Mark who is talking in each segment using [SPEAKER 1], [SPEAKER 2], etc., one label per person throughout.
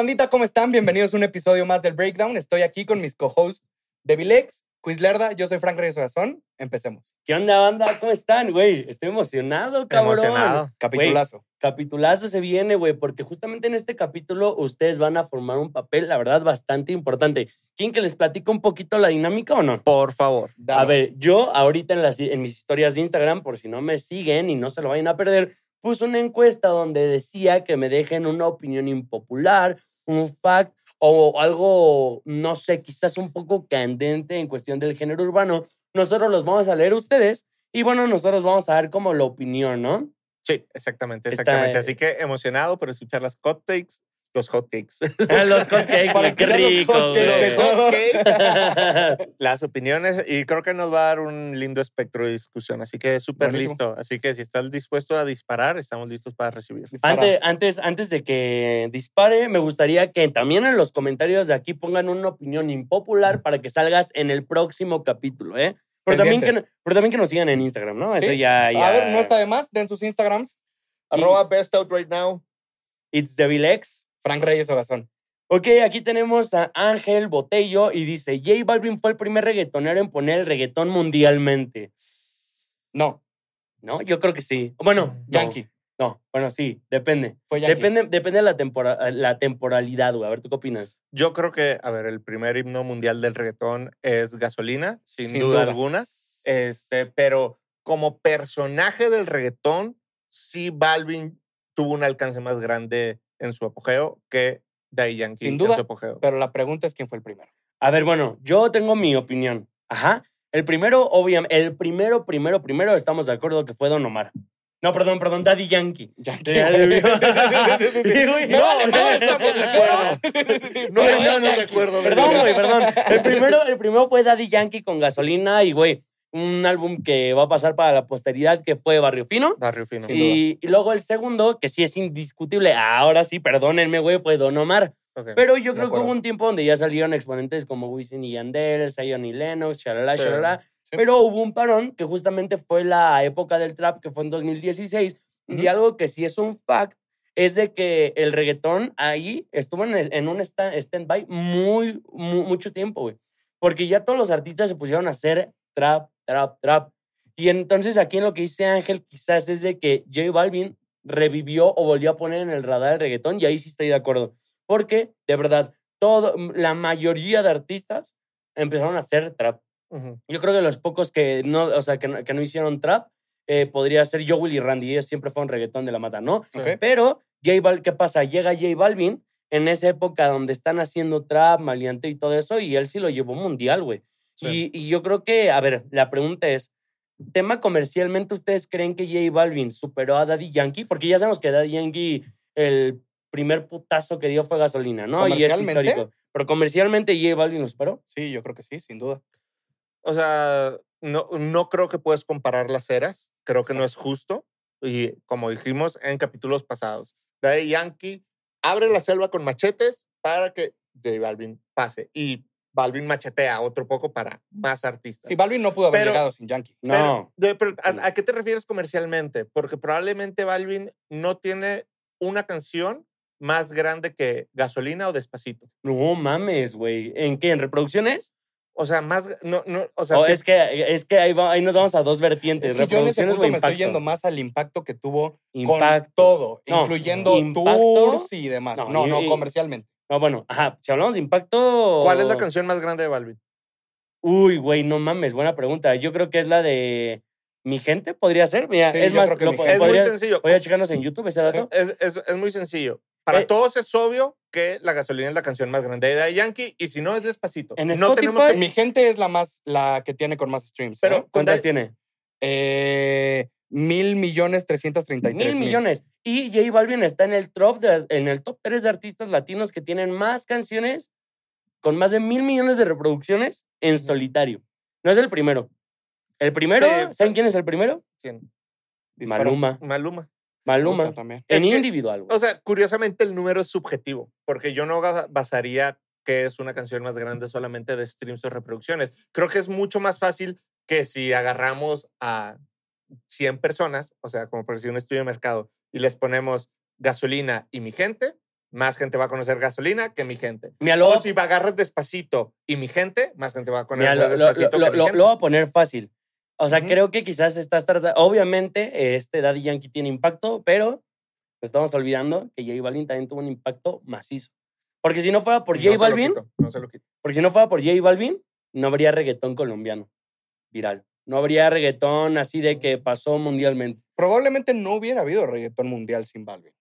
[SPEAKER 1] bandita? ¿Cómo están? Bienvenidos a un episodio más del Breakdown. Estoy aquí con mis co-hosts Devilex, Quizlerda, yo soy Frank Reyes Ogazón. Empecemos.
[SPEAKER 2] ¿Qué onda, banda? ¿Cómo están, güey? Estoy emocionado, cabrón.
[SPEAKER 3] Emocionado.
[SPEAKER 1] Capitulazo.
[SPEAKER 2] Capitulazo se viene, güey, porque justamente en este capítulo ustedes van a formar un papel, la verdad, bastante importante. ¿Quién que les platica un poquito la dinámica o no?
[SPEAKER 3] Por favor.
[SPEAKER 1] Dale.
[SPEAKER 2] A ver, yo ahorita en, las, en mis historias de Instagram, por si no me siguen y no se lo vayan a perder, puse una encuesta donde decía que me dejen una opinión impopular, un fact o algo, no sé, quizás un poco candente en cuestión del género urbano. Nosotros los vamos a leer ustedes y bueno, nosotros vamos a dar como la opinión, ¿no?
[SPEAKER 3] Sí, exactamente,
[SPEAKER 2] Está-
[SPEAKER 3] exactamente. Así que emocionado por escuchar las hot takes, los hot cakes.
[SPEAKER 2] Los hotcakes,
[SPEAKER 1] Para
[SPEAKER 2] qué
[SPEAKER 1] los hotcakes.
[SPEAKER 3] Las opiniones y creo que nos va a dar un lindo espectro de discusión. Así que súper listo. Así que si estás dispuesto a disparar, estamos listos para recibir.
[SPEAKER 2] Antes, antes, antes de que dispare, me gustaría que también en los comentarios de aquí pongan una opinión impopular para que salgas en el próximo capítulo, ¿eh? Pero también, que, pero también que nos sigan en Instagram, ¿no? Eso
[SPEAKER 1] Sí.
[SPEAKER 2] ya, ya.
[SPEAKER 1] A ver, no está de más. Den sus Instagrams.
[SPEAKER 3] Arroba best out right now.
[SPEAKER 2] It's Devilex.
[SPEAKER 1] Frank Reyes Ogazón.
[SPEAKER 2] Ok, aquí tenemos a Ángel Botello y dice: J Balvin fue el primer reggaetonero en poner el reggaetón mundialmente.
[SPEAKER 1] No,
[SPEAKER 2] ¿No? Yo creo que sí. Bueno, no,
[SPEAKER 1] Yankee.
[SPEAKER 2] No, bueno, sí, depende.
[SPEAKER 1] Fue Yankee.
[SPEAKER 2] Depende, depende de la, tempora- la temporalidad, güey. A ver, ¿tú qué opinas?
[SPEAKER 3] Yo creo que, a ver, el primer himno mundial del reggaetón es Gasolina, sin,
[SPEAKER 1] Sin
[SPEAKER 3] duda,
[SPEAKER 1] duda.
[SPEAKER 3] alguna. Este, pero como personaje del reggaetón, sí Balvin tuvo un alcance más grande en su apogeo que Daddy Yankee
[SPEAKER 1] Sin
[SPEAKER 3] en
[SPEAKER 1] duda,
[SPEAKER 3] su apogeo.
[SPEAKER 1] Pero la pregunta es quién fue el primero.
[SPEAKER 2] A ver, bueno, yo tengo mi opinión. Ajá. El primero, obviamente, el primero, primero, primero, estamos de acuerdo que fue Don Omar. No, perdón, perdón, Daddy Yankee.
[SPEAKER 1] Yankee.
[SPEAKER 2] Ya,
[SPEAKER 1] güey.
[SPEAKER 2] ya,
[SPEAKER 1] Sí, sí, sí, sí.
[SPEAKER 2] Sí, güey.
[SPEAKER 3] No, no estamos de acuerdo. No
[SPEAKER 2] Pero
[SPEAKER 3] estamos
[SPEAKER 2] no,
[SPEAKER 3] de acuerdo.
[SPEAKER 2] Perdón,
[SPEAKER 3] verdad.
[SPEAKER 2] güey, perdón. El primero, el primero fue Daddy Yankee con gasolina y, güey, un álbum que va a pasar para la posteridad que fue Barrio Fino.
[SPEAKER 3] Barrio Fino.
[SPEAKER 2] Y, y luego el segundo, que sí es indiscutible, ahora sí, perdónenme, güey, fue Don Omar. Pero yo creo que hubo un tiempo donde ya salieron exponentes como Wisin y Yandel, Zion y Lennox, shalala,
[SPEAKER 3] Sí.
[SPEAKER 2] shalala.
[SPEAKER 1] Sí.
[SPEAKER 2] Pero hubo un parón que justamente fue la época del trap, que fue en 2016. Y
[SPEAKER 1] Ujú.
[SPEAKER 2] algo que sí es un fact es de que el reggaetón ahí estuvo en, en un sta- stand-by muy, mu- mucho tiempo, güey. Porque ya todos los artistas se pusieron a hacer trap, trap, trap. Y entonces aquí en lo que dice Ángel quizás es de que J Balvin revivió o volvió a poner en el radar el reggaetón y ahí sí estoy de acuerdo. Porque, de verdad, todo, la mayoría de artistas empezaron a hacer trap. Yo creo que los pocos que no, o sea, que no, que no hicieron trap, eh, podría ser Joel y Randy. Ellos siempre fueron reggaetón de la mata, ¿no? Pero, J Bal, ¿qué pasa? Llega J Balvin en esa época donde están haciendo trap, maleante y todo eso, y él sí lo llevó mundial, güey.
[SPEAKER 3] Sí.
[SPEAKER 2] Y, y yo creo que, a ver, la pregunta es, tema comercialmente, ¿ustedes creen que J Balvin superó a Daddy Yankee? Porque ya sabemos que Daddy Yankee, el primer putazo que dio fue gasolina, ¿no? Y es histórico. Pero comercialmente J Balvin lo superó.
[SPEAKER 1] Sí, yo creo que sí, sin duda.
[SPEAKER 3] O sea, no, no creo que puedes comparar las eras. Creo que no es justo. Y como dijimos en capítulos pasados, Daddy Yankee abre la selva con machetes para que J Balvin pase. Y Balvin machetea otro poco para más artistas.
[SPEAKER 1] Sí, Balvin no pudo haber
[SPEAKER 3] Pero-
[SPEAKER 1] llegado sin Yankee.
[SPEAKER 2] No.
[SPEAKER 3] Pero, de- pero, ¿a, a qué te refieres comercialmente? Porque probablemente Balvin no tiene una canción más grande que Gasolina o Despacito.
[SPEAKER 2] No mames, güey. ¿En qué? ¿En reproducciones?
[SPEAKER 3] O sea, más, no, no, o sea,
[SPEAKER 2] O
[SPEAKER 3] sí-
[SPEAKER 2] es, que, es que ahí, va- ahí nos vamos a dos vertientes.
[SPEAKER 1] Es que yo en ese
[SPEAKER 2] reproducciones
[SPEAKER 1] punto me estoy yendo más al impacto que tuvo con
[SPEAKER 2] Impacto.
[SPEAKER 1] todo,
[SPEAKER 2] No,
[SPEAKER 1] incluyendo
[SPEAKER 2] impacto-
[SPEAKER 1] tours y demás.
[SPEAKER 2] no,
[SPEAKER 1] No, no,
[SPEAKER 2] y-
[SPEAKER 1] comercialmente.
[SPEAKER 2] No, bueno, ajá. Si hablamos de impacto.
[SPEAKER 3] ¿cuál es la canción más grande de Balvin?
[SPEAKER 2] Uy, güey, no mames, buena pregunta. Yo creo que es la de Mi Gente, podría ser. Mira,
[SPEAKER 1] Sí,
[SPEAKER 2] es
[SPEAKER 1] yo
[SPEAKER 2] más,
[SPEAKER 1] creo que
[SPEAKER 2] lo
[SPEAKER 1] Mi
[SPEAKER 2] po-
[SPEAKER 1] Gente.
[SPEAKER 3] Es muy sencillo.
[SPEAKER 2] Voy a checarnos en YouTube ese dato.
[SPEAKER 3] Es, es- es muy sencillo. Para
[SPEAKER 2] Eh,
[SPEAKER 3] todos es obvio que la gasolina es la canción más grande de Yankee y si no es despacito.
[SPEAKER 2] En
[SPEAKER 3] no tenemos
[SPEAKER 2] Spotify-
[SPEAKER 3] que.
[SPEAKER 1] Mi gente es la más, la que tiene con más streams.
[SPEAKER 3] Pero
[SPEAKER 1] ¿eh?
[SPEAKER 2] ¿Cuántas tiene?
[SPEAKER 1] Eh, mil millones trescientos treinta y tres
[SPEAKER 2] Mil millones. Y J Balvin está en el top de, en el top 3 de artistas latinos que tienen más canciones con más de mil millones de reproducciones en solitario. No es el primero. El primero,
[SPEAKER 3] Sí,
[SPEAKER 2] ¿saben quién es el primero?
[SPEAKER 3] ¿Quién?
[SPEAKER 1] Disparo.
[SPEAKER 2] Maluma.
[SPEAKER 3] Maluma.
[SPEAKER 2] Maluma.
[SPEAKER 1] Puta, también.
[SPEAKER 2] En
[SPEAKER 3] Es que-
[SPEAKER 2] individual, güey.
[SPEAKER 3] O sea, curiosamente el número es subjetivo, porque yo no basaría que es una canción más grande solamente de streams o reproducciones. Creo que es mucho más fácil que si agarramos a 100 personas, o sea, como por decir un estudio de mercado, y les ponemos gasolina y mi gente, más gente va a conocer gasolina que mi gente.
[SPEAKER 2] Mira, lo,
[SPEAKER 3] O si va agarras despacito y mi gente, más gente va a
[SPEAKER 2] mira,
[SPEAKER 3] conocer
[SPEAKER 2] lo- lo-
[SPEAKER 3] despacito
[SPEAKER 2] lo-
[SPEAKER 3] que mi gente.
[SPEAKER 2] lo voy a poner fácil. O sea, creo que quizás estás tratando. Obviamente, este Daddy Yankee tiene impacto, pero estamos olvidando que J Balvin también tuvo un impacto macizo. Porque si no fuera por
[SPEAKER 3] No
[SPEAKER 2] J
[SPEAKER 3] se lo
[SPEAKER 2] Balvin,
[SPEAKER 3] quito, no se lo quito.
[SPEAKER 2] porque si no fuera por J Balvin, no habría reggaetón colombiano viral. No habría reggaetón así de que pasó mundialmente.
[SPEAKER 1] Probablemente no hubiera habido reggaetón mundial sin Balvin.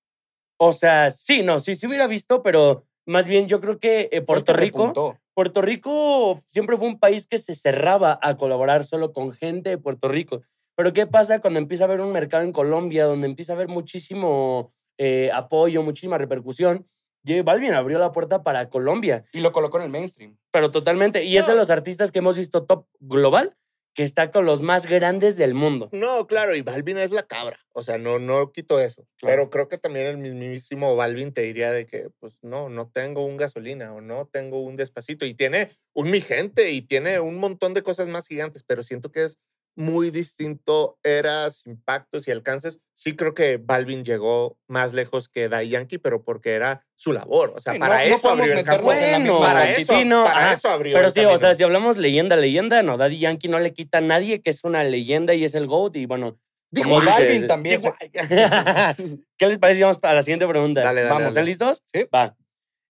[SPEAKER 2] O sea, sí, no, sí se hubiera visto, pero más bien yo creo que eh, Puerto
[SPEAKER 1] que
[SPEAKER 2] Rico. Puerto Rico siempre fue un país que se cerraba a colaborar solo con gente de Puerto Rico. Pero ¿qué pasa cuando empieza a haber un mercado en Colombia donde empieza a haber muchísimo eh, apoyo, muchísima repercusión? J Balvin abrió la puerta para Colombia,
[SPEAKER 1] Y lo colocó en el mainstream.
[SPEAKER 2] pero totalmente. Y es de los artistas que hemos visto top global que está con los más grandes del mundo.
[SPEAKER 3] No, claro, y Balvin es la cabra. O sea, no, no quito eso.
[SPEAKER 1] Claro.
[SPEAKER 3] Pero creo que también el mismísimo Balvin te diría de que, pues no, no tengo un gasolina o no tengo un despacito. Y tiene un mi gente y tiene un montón de cosas más gigantes, pero siento que es muy distinto eras, impactos y alcances. Sí creo que Balvin llegó más lejos que Daddy Yankee, pero porque era su labor. O sea,
[SPEAKER 1] Sí,
[SPEAKER 3] para
[SPEAKER 1] no- no
[SPEAKER 3] eso
[SPEAKER 1] podemos
[SPEAKER 3] abrió el campo.
[SPEAKER 2] Bueno,
[SPEAKER 3] para eso,
[SPEAKER 2] sí, no,
[SPEAKER 3] para
[SPEAKER 2] ajá.
[SPEAKER 3] eso abrió
[SPEAKER 2] Pero
[SPEAKER 3] el
[SPEAKER 2] sí, o sea, si hablamos leyenda, leyenda, no, Daddy Yankee no le quita a nadie que es una leyenda y es el GOAT. Y bueno, dices-
[SPEAKER 1] Balvin también.
[SPEAKER 2] Digo, ¿Qué les parece? Vamos a la siguiente pregunta.
[SPEAKER 3] Dale, dale,
[SPEAKER 2] Vamos,
[SPEAKER 3] dale.
[SPEAKER 2] ¿están listos?
[SPEAKER 1] Sí.
[SPEAKER 2] Va.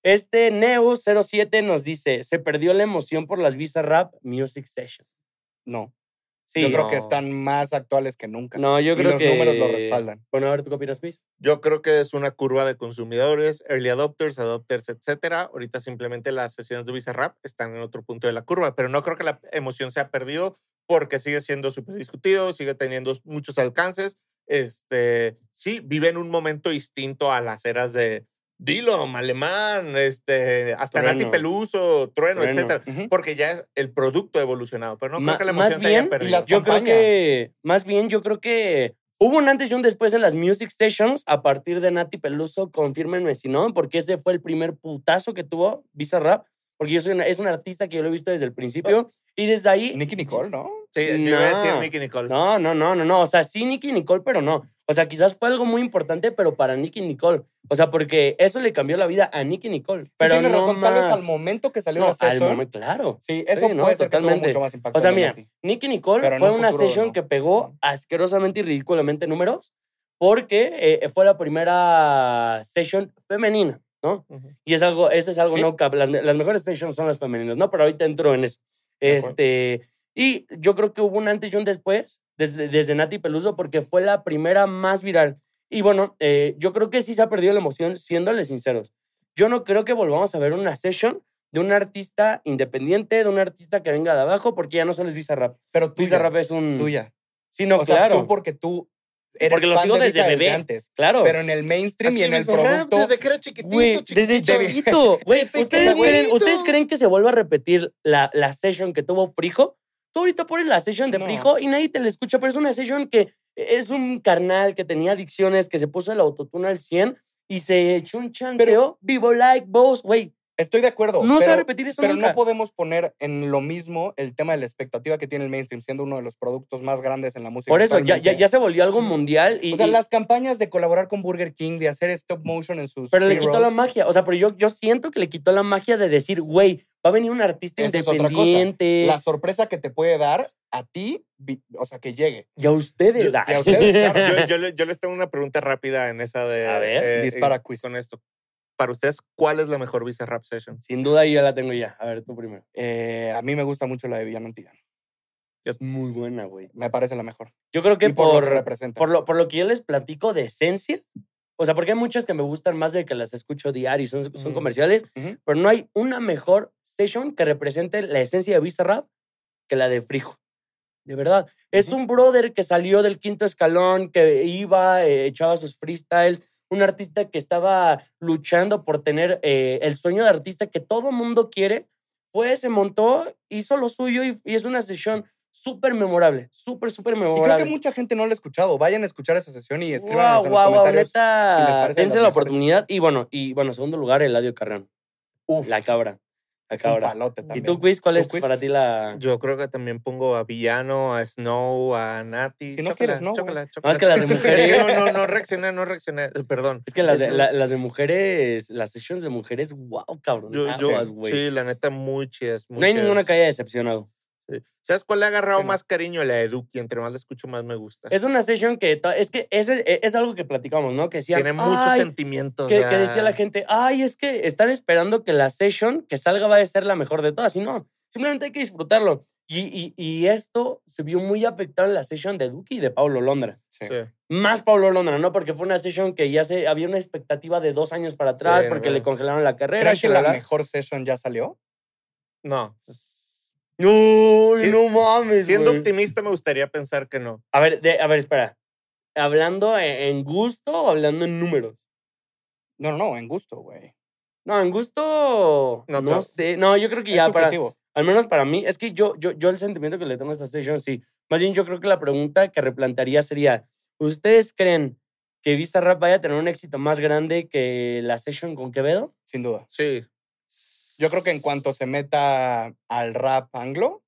[SPEAKER 2] Este Neo07 nos dice, se perdió la emoción por las Visa Rap Music Session.
[SPEAKER 1] No.
[SPEAKER 2] Sí.
[SPEAKER 1] Yo creo que están más actuales que nunca.
[SPEAKER 2] No, yo
[SPEAKER 1] y
[SPEAKER 2] creo
[SPEAKER 1] los
[SPEAKER 2] que...
[SPEAKER 1] números lo respaldan.
[SPEAKER 2] Bueno, a ver, ¿tú qué opinas, Luis?
[SPEAKER 3] Yo creo que es una curva de consumidores, early adopters, adopters, etcétera. Ahorita simplemente las sesiones de Visa Rap están en otro punto de la curva, pero no creo que la emoción se ha perdido porque sigue siendo súper discutido, sigue teniendo muchos alcances. Este, sí, vive en un momento distinto a las eras de Dillom, Alemán, este, hasta Nati. Peluso, Trueno,
[SPEAKER 2] Trueno.
[SPEAKER 3] etcétera, porque ya es el producto evolucionado, pero no
[SPEAKER 2] Ma-
[SPEAKER 3] creo que la
[SPEAKER 2] más
[SPEAKER 3] emoción se
[SPEAKER 2] bien,
[SPEAKER 3] haya
[SPEAKER 2] y
[SPEAKER 3] perdido.
[SPEAKER 1] las
[SPEAKER 2] Yo creo que, más bien, yo creo que hubo un antes y un después en las Music Stations a partir de Nati Peluso, confírmenme si no, porque ese fue el primer putazo que tuvo Visa Rap, porque yo soy una- es un artista que yo lo he visto desde el principio y desde ahí...
[SPEAKER 1] Nicky Nicole, ¿no?
[SPEAKER 3] Sí, yo iba a decir
[SPEAKER 2] No.
[SPEAKER 3] Nicky Nicole.
[SPEAKER 2] No, no, no, no, no. O sea, sí, Nicky Nicole, pero no. O sea, quizás fue algo muy importante, pero para Nicky Nicole. O sea, porque eso le cambió la vida a Nicky Nicole.
[SPEAKER 1] Sí,
[SPEAKER 2] Pero
[SPEAKER 1] tienes
[SPEAKER 2] no
[SPEAKER 1] razón, tal vez
[SPEAKER 2] más.
[SPEAKER 1] al momento que salió
[SPEAKER 2] No,
[SPEAKER 1] la
[SPEAKER 2] al
[SPEAKER 1] session.
[SPEAKER 2] momento, claro.
[SPEAKER 1] Sí, eso
[SPEAKER 2] Sí, no,
[SPEAKER 1] puede ser que tuvo
[SPEAKER 2] totalmente.
[SPEAKER 1] mucho más impacto.
[SPEAKER 2] O sea, mira. Nicky Nicole
[SPEAKER 1] Pero
[SPEAKER 2] fue
[SPEAKER 1] un
[SPEAKER 2] una
[SPEAKER 1] futuro,
[SPEAKER 2] session
[SPEAKER 1] no.
[SPEAKER 2] que pegó asquerosamente y ridículamente números porque eh, fue la primera session femenina, ¿no?
[SPEAKER 3] Ujú.
[SPEAKER 2] Y es algo, eso es algo
[SPEAKER 3] Sí.
[SPEAKER 2] no las, las mejores sessions son las femeninas, ¿no? Pero ahorita entro en eso. Este, y yo creo que hubo un antes y un después desde, desde Nati Peluso porque fue la primera más viral. Y bueno, eh, yo creo que sí se ha perdido la emoción, siéndoles sinceros. Yo no creo que volvamos a ver una session de un artista independiente, de un artista que venga de abajo, porque ya no solo es Visa Rap.
[SPEAKER 1] Pero
[SPEAKER 2] Visa
[SPEAKER 1] tuya,
[SPEAKER 2] Rap es un...
[SPEAKER 1] tuya.
[SPEAKER 2] Sí, no,
[SPEAKER 1] o sea,
[SPEAKER 2] claro.
[SPEAKER 1] tú porque tú eres
[SPEAKER 2] Porque lo
[SPEAKER 1] fan
[SPEAKER 2] sigo
[SPEAKER 1] de
[SPEAKER 2] desde bebé.
[SPEAKER 1] antes.
[SPEAKER 2] Claro.
[SPEAKER 1] Pero en el mainstream y
[SPEAKER 3] Así
[SPEAKER 1] en el producto...
[SPEAKER 3] Desde que era chiquitito,
[SPEAKER 2] Güey,
[SPEAKER 3] chiquitito.
[SPEAKER 2] desde chavito. Güey,
[SPEAKER 3] De
[SPEAKER 2] ¿ustedes. ¿ustedes creen que se vuelva a repetir la, la session que tuvo Frijo? Tú ahorita pones la session de
[SPEAKER 1] No.
[SPEAKER 2] Frijo y nadie te la escucha, pero es una session que es un carnal que tenía adicciones, que se puso el autotune al 100 y se echó un chanteo vivo like boss. Güey,
[SPEAKER 1] Estoy de acuerdo.
[SPEAKER 2] no se va a
[SPEAKER 1] pero-
[SPEAKER 2] repetir eso
[SPEAKER 1] Pero
[SPEAKER 2] nunca.
[SPEAKER 1] no podemos poner en lo mismo el tema de la expectativa que tiene el mainstream, siendo uno de los productos más grandes en la música.
[SPEAKER 2] Por eso, ya, ya, ya se volvió algo mundial y...
[SPEAKER 1] O sea,
[SPEAKER 2] y-
[SPEAKER 1] las campañas de colaborar con Burger King, de hacer stop motion en sus.
[SPEAKER 2] pero le quitó la magia. O sea, pero yo, yo siento que le quitó la magia de decir, güey, va a venir un artista
[SPEAKER 1] Eso es otra cosa.
[SPEAKER 2] independiente.
[SPEAKER 1] La sorpresa que te puede dar a ti, o sea, que llegue.
[SPEAKER 2] Y a ustedes.
[SPEAKER 3] Yo-
[SPEAKER 1] y a ustedes, claro.
[SPEAKER 3] Yo, yo yo les tengo una pregunta rápida en esa de.
[SPEAKER 2] A ver,
[SPEAKER 1] dispara,
[SPEAKER 3] eh,
[SPEAKER 1] quiz.
[SPEAKER 3] Con esto. Para ustedes, ¿cuál es la mejor Visa Rap Session?
[SPEAKER 2] Sin duda yo ya la tengo ya. A ver, tú primero.
[SPEAKER 1] Eh, a mí me gusta mucho la de Villano Antigano.
[SPEAKER 2] Es muy buena, güey.
[SPEAKER 1] Me parece la mejor.
[SPEAKER 2] Yo creo que
[SPEAKER 1] y por, lo
[SPEAKER 2] por,
[SPEAKER 1] que representa.
[SPEAKER 2] por, lo, por lo que yo les platico de esencia, o sea, porque hay muchas que me gustan más de que las escucho diario y son, son
[SPEAKER 3] Ujú.
[SPEAKER 2] comerciales, pero no hay una mejor session que represente la esencia de Bizarrap que la de Frijo. De verdad. Es un brother que salió del quinto escalón, que iba, eh, echaba sus freestyles, un artista que estaba luchando por tener eh, el sueño de artista que todo mundo quiere, fue, se montó, hizo lo suyo y, y es una sesión súper memorable, súper, súper
[SPEAKER 1] Y creo
[SPEAKER 2] memorable.
[SPEAKER 1] que mucha gente no la ha escuchado. Vayan a escuchar esa sesión y escriban
[SPEAKER 2] Wow,
[SPEAKER 1] en los
[SPEAKER 2] wow, wow,
[SPEAKER 1] comentarios.
[SPEAKER 2] neta.
[SPEAKER 1] si
[SPEAKER 2] dense la
[SPEAKER 1] mejores.
[SPEAKER 2] oportunidad. Y bueno, y bueno, segundo lugar, Eladio Carrán.
[SPEAKER 1] Uf.
[SPEAKER 2] La cabra.
[SPEAKER 1] Es un
[SPEAKER 2] ahora.
[SPEAKER 1] palote
[SPEAKER 2] ¿Y
[SPEAKER 1] también.
[SPEAKER 2] tú, Quiz, cuál
[SPEAKER 1] ¿Tú,
[SPEAKER 2] es
[SPEAKER 1] Quiz?
[SPEAKER 2] para ti la...?
[SPEAKER 3] Yo creo que también pongo a Villano, a Snow, a Nati.
[SPEAKER 1] Si no
[SPEAKER 3] Chócala,
[SPEAKER 1] quieres, no, güey.
[SPEAKER 3] chócala,
[SPEAKER 2] No, es que las de mujeres...
[SPEAKER 3] No, no, no reaccioné, no reaccioné. eh, Perdón.
[SPEAKER 2] Es que las de,
[SPEAKER 3] Eso-
[SPEAKER 2] la- las de mujeres, las sessions de mujeres, wow, cabrón.
[SPEAKER 3] yo, yo- sí, la neta, muy chidas. muy
[SPEAKER 2] no hay
[SPEAKER 3] chidas.
[SPEAKER 2] ninguna que haya decepcionado.
[SPEAKER 3] Sí. ¿Sabes cuál le ha agarrado
[SPEAKER 1] Sí, no.
[SPEAKER 3] más cariño? La de Duki. Entre más la escucho, más me gusta.
[SPEAKER 2] Es una session que... Es que ese, e- es algo que platicamos, ¿no? Que decían,
[SPEAKER 3] Tiene muchos
[SPEAKER 2] "Ay,
[SPEAKER 3] sentimientos.
[SPEAKER 2] que, decía la gente, ay, es que están esperando que la session que salga va a ser la mejor de todas. Y no, simplemente hay que disfrutarlo. Y, y, y esto se vio muy afectado en la session de Duki y de Pablo Londra.
[SPEAKER 1] Sí.
[SPEAKER 3] Sí.
[SPEAKER 2] Más Pablo Londra, ¿no? Porque fue una session que ya se había una expectativa de dos años para atrás
[SPEAKER 3] Sí,
[SPEAKER 2] porque le congelaron la carrera.
[SPEAKER 1] ¿Creen que la mejor session ya salió?
[SPEAKER 3] No.
[SPEAKER 2] No,
[SPEAKER 3] Sí,
[SPEAKER 2] no mames.
[SPEAKER 3] Siendo
[SPEAKER 2] güey.
[SPEAKER 3] optimista, me gustaría pensar que no.
[SPEAKER 2] A ver, de- a ver, espera. ¿Hablando en, gusto o hablando en números?
[SPEAKER 1] No, no, no, en gusto, güey.
[SPEAKER 2] No, en gusto.
[SPEAKER 3] No
[SPEAKER 2] No, sé. No, yo creo que
[SPEAKER 1] Es
[SPEAKER 2] ya para.
[SPEAKER 1] subjetivo.
[SPEAKER 2] Al menos para mí, es que yo, yo, yo el sentimiento que le tengo a esta session, sí. Más bien, yo creo que la pregunta que replantearía sería: ¿Ustedes creen que Visa Rap vaya a tener un éxito más grande que la session con Quevedo?
[SPEAKER 1] Sin duda.
[SPEAKER 3] Sí.
[SPEAKER 1] Yo creo que en cuanto se meta al rap anglo,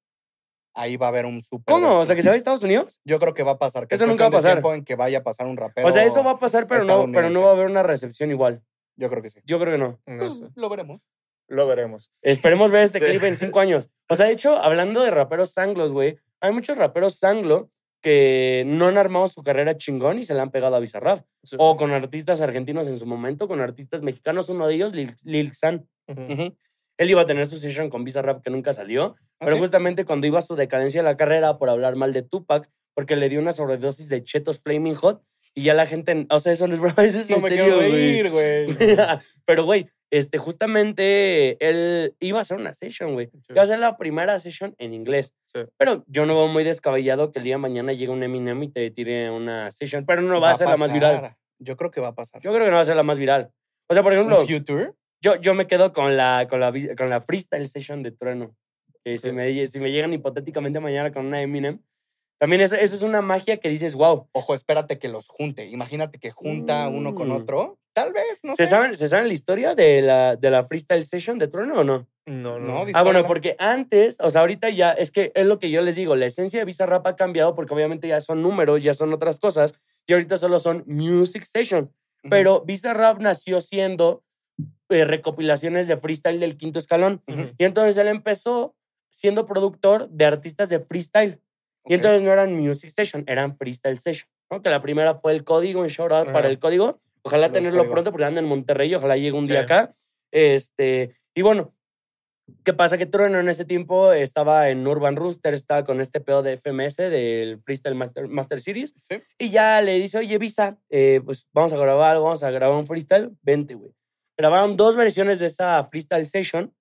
[SPEAKER 1] ahí va a haber un super.
[SPEAKER 2] ¿Cómo? O sea, que se va a Estados Unidos.
[SPEAKER 1] Yo creo que va a pasar. Que es
[SPEAKER 2] Eso nunca va a pasar.
[SPEAKER 1] en que vaya a pasar un rapero.
[SPEAKER 2] o sea, eso va a pasar, pero no, pero no va a haber una recepción igual.
[SPEAKER 1] Yo creo que sí.
[SPEAKER 2] Yo creo que no.
[SPEAKER 3] No
[SPEAKER 1] Pues,
[SPEAKER 3] sé.
[SPEAKER 1] Lo veremos.
[SPEAKER 3] Lo veremos.
[SPEAKER 2] Esperemos ver este
[SPEAKER 3] Sí.
[SPEAKER 2] clip en cinco años. O sea, de hecho, hablando de raperos anglos, güey, hay muchos raperos anglo que no han armado su carrera chingón y se le han pegado a Bizarrap.
[SPEAKER 3] Sí.
[SPEAKER 2] O con artistas argentinos en su momento, con artistas mexicanos, uno de ellos, Lil, Lil San.
[SPEAKER 3] Ujú.
[SPEAKER 1] Ujú.
[SPEAKER 2] Él iba a tener su session con Bizarrap que nunca salió,
[SPEAKER 1] ¿Ah,
[SPEAKER 2] pero
[SPEAKER 1] sí?
[SPEAKER 2] justamente cuando iba a su decadencia de la carrera por hablar mal de Tupac, porque le dio una sobredosis de chetos Flaming Hot y ya la gente, o sea, eso no es broma, eso es
[SPEAKER 1] No me
[SPEAKER 2] serio,
[SPEAKER 1] quiero reír, güey.
[SPEAKER 2] Pero, güey, este, justamente él iba a hacer una session, güey.
[SPEAKER 3] Sí.
[SPEAKER 2] Iba a hacer la primera session en inglés.
[SPEAKER 3] Sí.
[SPEAKER 2] Pero yo no veo muy descabellado que el día de mañana llegue un Eminem y te tire una session, pero no va, a ser la más viral.
[SPEAKER 1] Yo creo que va a pasar.
[SPEAKER 2] Yo creo que no va a ser la más viral. O sea, por ejemplo,
[SPEAKER 1] ¿Un Future?
[SPEAKER 2] Yo, yo me quedo con la, con, la, con la freestyle session de Trueno. Que si,
[SPEAKER 3] Sí.
[SPEAKER 2] me, si me llegan hipotéticamente mañana con una Eminem, también eso, eso es una magia que dices, wow.
[SPEAKER 1] Ojo, espérate que los junte. Imagínate que junta uno con
[SPEAKER 2] Mm.
[SPEAKER 1] otro. Tal vez, no
[SPEAKER 2] ¿Se
[SPEAKER 1] sé.
[SPEAKER 2] saben, ¿Se saben la historia de la, de la freestyle session de Trueno o no?
[SPEAKER 3] No,
[SPEAKER 1] No,
[SPEAKER 3] no.
[SPEAKER 2] Ah, bueno, porque antes, o sea, ahorita ya, es que es lo que yo les digo, la esencia de Bizarrap ha cambiado porque obviamente ya son números, ya son otras cosas, y ahorita solo son Music Station.
[SPEAKER 1] Ujú.
[SPEAKER 2] Pero Bizarrap nació siendo eh, recopilaciones de freestyle del quinto escalón.
[SPEAKER 1] Ujú.
[SPEAKER 2] Y entonces él empezó siendo productor de artistas de freestyle. Y
[SPEAKER 1] Ok.
[SPEAKER 2] entonces no eran Music Station, eran Freestyle Session. ¿no? Que la primera fue el código, un shout out para
[SPEAKER 3] Ajá.
[SPEAKER 2] el código. Ojalá
[SPEAKER 1] Saludos,
[SPEAKER 2] tenerlo
[SPEAKER 1] Código.
[SPEAKER 2] pronto porque anda en Monterrey, ojalá llegue un día
[SPEAKER 3] Sí.
[SPEAKER 2] acá. Este, y bueno, ¿qué pasa? Que Trueno en ese tiempo estaba en Urban Rooster, estaba con este pedo de FMS, del Freestyle Master, Master Series.
[SPEAKER 1] Sí.
[SPEAKER 2] Y ya le dice, oye, Visa, eh, pues vamos a grabar algo, vamos a grabar un freestyle, vente, güey. Grabaron dos versiones de esa freestyle session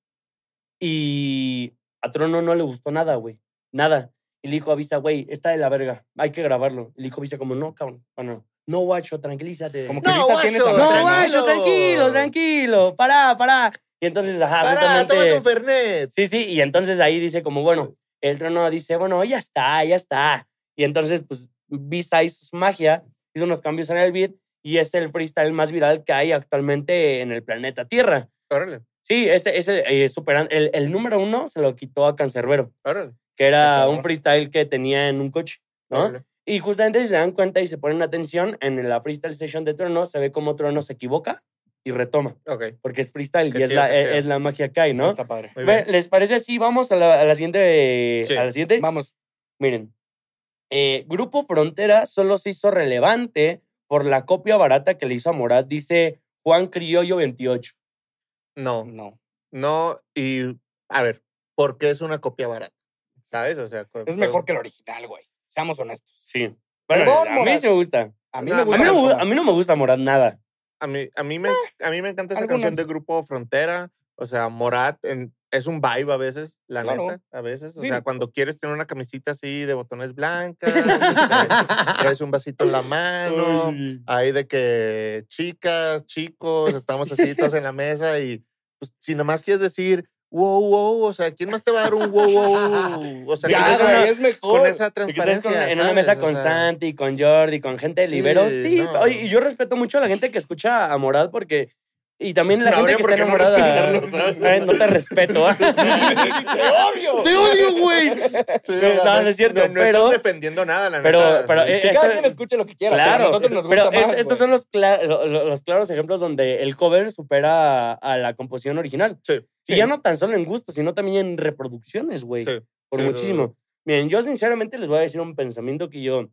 [SPEAKER 2] y a Trono no le gustó nada, güey. Nada. Y le dijo a Visa, güey, está de la verga, hay que grabarlo. Y le dijo Visa como, no, cabrón, bueno, no, guacho, tranquilízate.
[SPEAKER 1] Como que
[SPEAKER 3] No,
[SPEAKER 1] Visa tiene esa
[SPEAKER 3] guacho,
[SPEAKER 2] no, guacho, tranquilo, tranquilo, pará, pará. Y entonces, ajá,
[SPEAKER 3] Para,
[SPEAKER 2] justamente-
[SPEAKER 3] tómate un Fernet.
[SPEAKER 2] Sí, sí, y entonces ahí dice como, bueno, el trono dice, bueno, ya está, ya está. Y entonces, pues, Visa hizo su magia, hizo unos cambios en el beat y es el freestyle más viral que hay actualmente en el planeta Tierra.
[SPEAKER 3] Órale,
[SPEAKER 2] Sí, ese es el, eh, superan- el, el número uno se lo quitó a Cancerbero,
[SPEAKER 3] órale.
[SPEAKER 2] que era un freestyle que tenía en un coche, ¿no?
[SPEAKER 3] órale.
[SPEAKER 2] Y justamente si se dan cuenta y se ponen atención, en la freestyle session de Trono se ve como Trono se equivoca y retoma,
[SPEAKER 3] Ok,
[SPEAKER 2] porque es freestyle
[SPEAKER 3] Qué
[SPEAKER 2] y es,
[SPEAKER 3] chido,
[SPEAKER 2] la,
[SPEAKER 3] qué
[SPEAKER 2] es, es la magia que hay, ¿no?
[SPEAKER 1] Está padre.
[SPEAKER 2] ¿Les parece así? Vamos a la, a la siguiente.
[SPEAKER 3] Sí.
[SPEAKER 2] A la siguiente.
[SPEAKER 1] Vamos.
[SPEAKER 2] Miren. Eh, Grupo Frontera solo se hizo relevante por la copia barata que le hizo a Morat, dice Juan Criollo 28.
[SPEAKER 3] No,
[SPEAKER 1] No.
[SPEAKER 3] no. Y, a ver, ¿por qué es una copia barata? ¿Sabes? O sea,
[SPEAKER 1] Es mejor que el original, güey. Seamos honestos.
[SPEAKER 2] Sí. Bueno,
[SPEAKER 1] Perdón,
[SPEAKER 2] a mí
[SPEAKER 1] Morat.
[SPEAKER 2] sí me gusta.
[SPEAKER 1] A mí
[SPEAKER 3] No,
[SPEAKER 1] me
[SPEAKER 2] A mí,
[SPEAKER 1] gusta
[SPEAKER 2] no, me
[SPEAKER 1] mucho
[SPEAKER 2] gu-
[SPEAKER 1] más.
[SPEAKER 2] a mí no me gusta Morat nada.
[SPEAKER 3] A mí, a mí, me, a mí me encanta esa
[SPEAKER 1] algunas.
[SPEAKER 3] canción de Grupo Frontera. O sea, Morat en- es un vibe a veces, la
[SPEAKER 1] Claro.
[SPEAKER 3] neta, a veces. O
[SPEAKER 1] Sí.
[SPEAKER 3] sea, cuando quieres tener una camisita así de botones blancas, traes un vasito en la mano, hay de que chicas, chicos, estamos así todos en la mesa y pues, si nomás quieres decir, wow, wow, o sea, ¿quién más te va a dar un wow, wow? O sea,
[SPEAKER 2] Ya,
[SPEAKER 3] con,
[SPEAKER 1] Ya,
[SPEAKER 2] es
[SPEAKER 3] esa,
[SPEAKER 1] mejor.
[SPEAKER 3] con esa transparencia.
[SPEAKER 2] con- en una mesa
[SPEAKER 3] O
[SPEAKER 2] con
[SPEAKER 3] sea,
[SPEAKER 2] Santi, con Jordi, con gente de Libero. Sí,
[SPEAKER 3] no.
[SPEAKER 2] oye, y yo respeto mucho a la gente que escucha a Morat porque Y también la
[SPEAKER 3] No
[SPEAKER 2] gente que está
[SPEAKER 3] no
[SPEAKER 2] enamorada.
[SPEAKER 3] ¿sabes?
[SPEAKER 2] Ay, no te respeto. ¿ah?
[SPEAKER 3] ¡Te odio!
[SPEAKER 2] te odio, güey.
[SPEAKER 3] Sí,
[SPEAKER 2] No, no es cierto,
[SPEAKER 3] No, no
[SPEAKER 2] pero-
[SPEAKER 3] estás defendiendo nada, la
[SPEAKER 2] pero-
[SPEAKER 3] neta.
[SPEAKER 2] pero,
[SPEAKER 3] Sí.
[SPEAKER 2] eh,
[SPEAKER 1] Que
[SPEAKER 2] esto-
[SPEAKER 1] cada quien escuche lo que quiera. pero
[SPEAKER 2] Claro,
[SPEAKER 1] a nosotros nos
[SPEAKER 2] pero
[SPEAKER 1] gusta
[SPEAKER 2] est-
[SPEAKER 1] más.
[SPEAKER 2] estos
[SPEAKER 1] güey.
[SPEAKER 2] son los, los claros ejemplos donde el cover supera a la composición original.
[SPEAKER 3] Sí,
[SPEAKER 2] Y ya no tan solo en gusto, sino también en reproducciones, güey.
[SPEAKER 3] sí,
[SPEAKER 2] por
[SPEAKER 3] sí,
[SPEAKER 2] muchísimo. Miren, yo sinceramente les voy a decir un pensamiento que yo,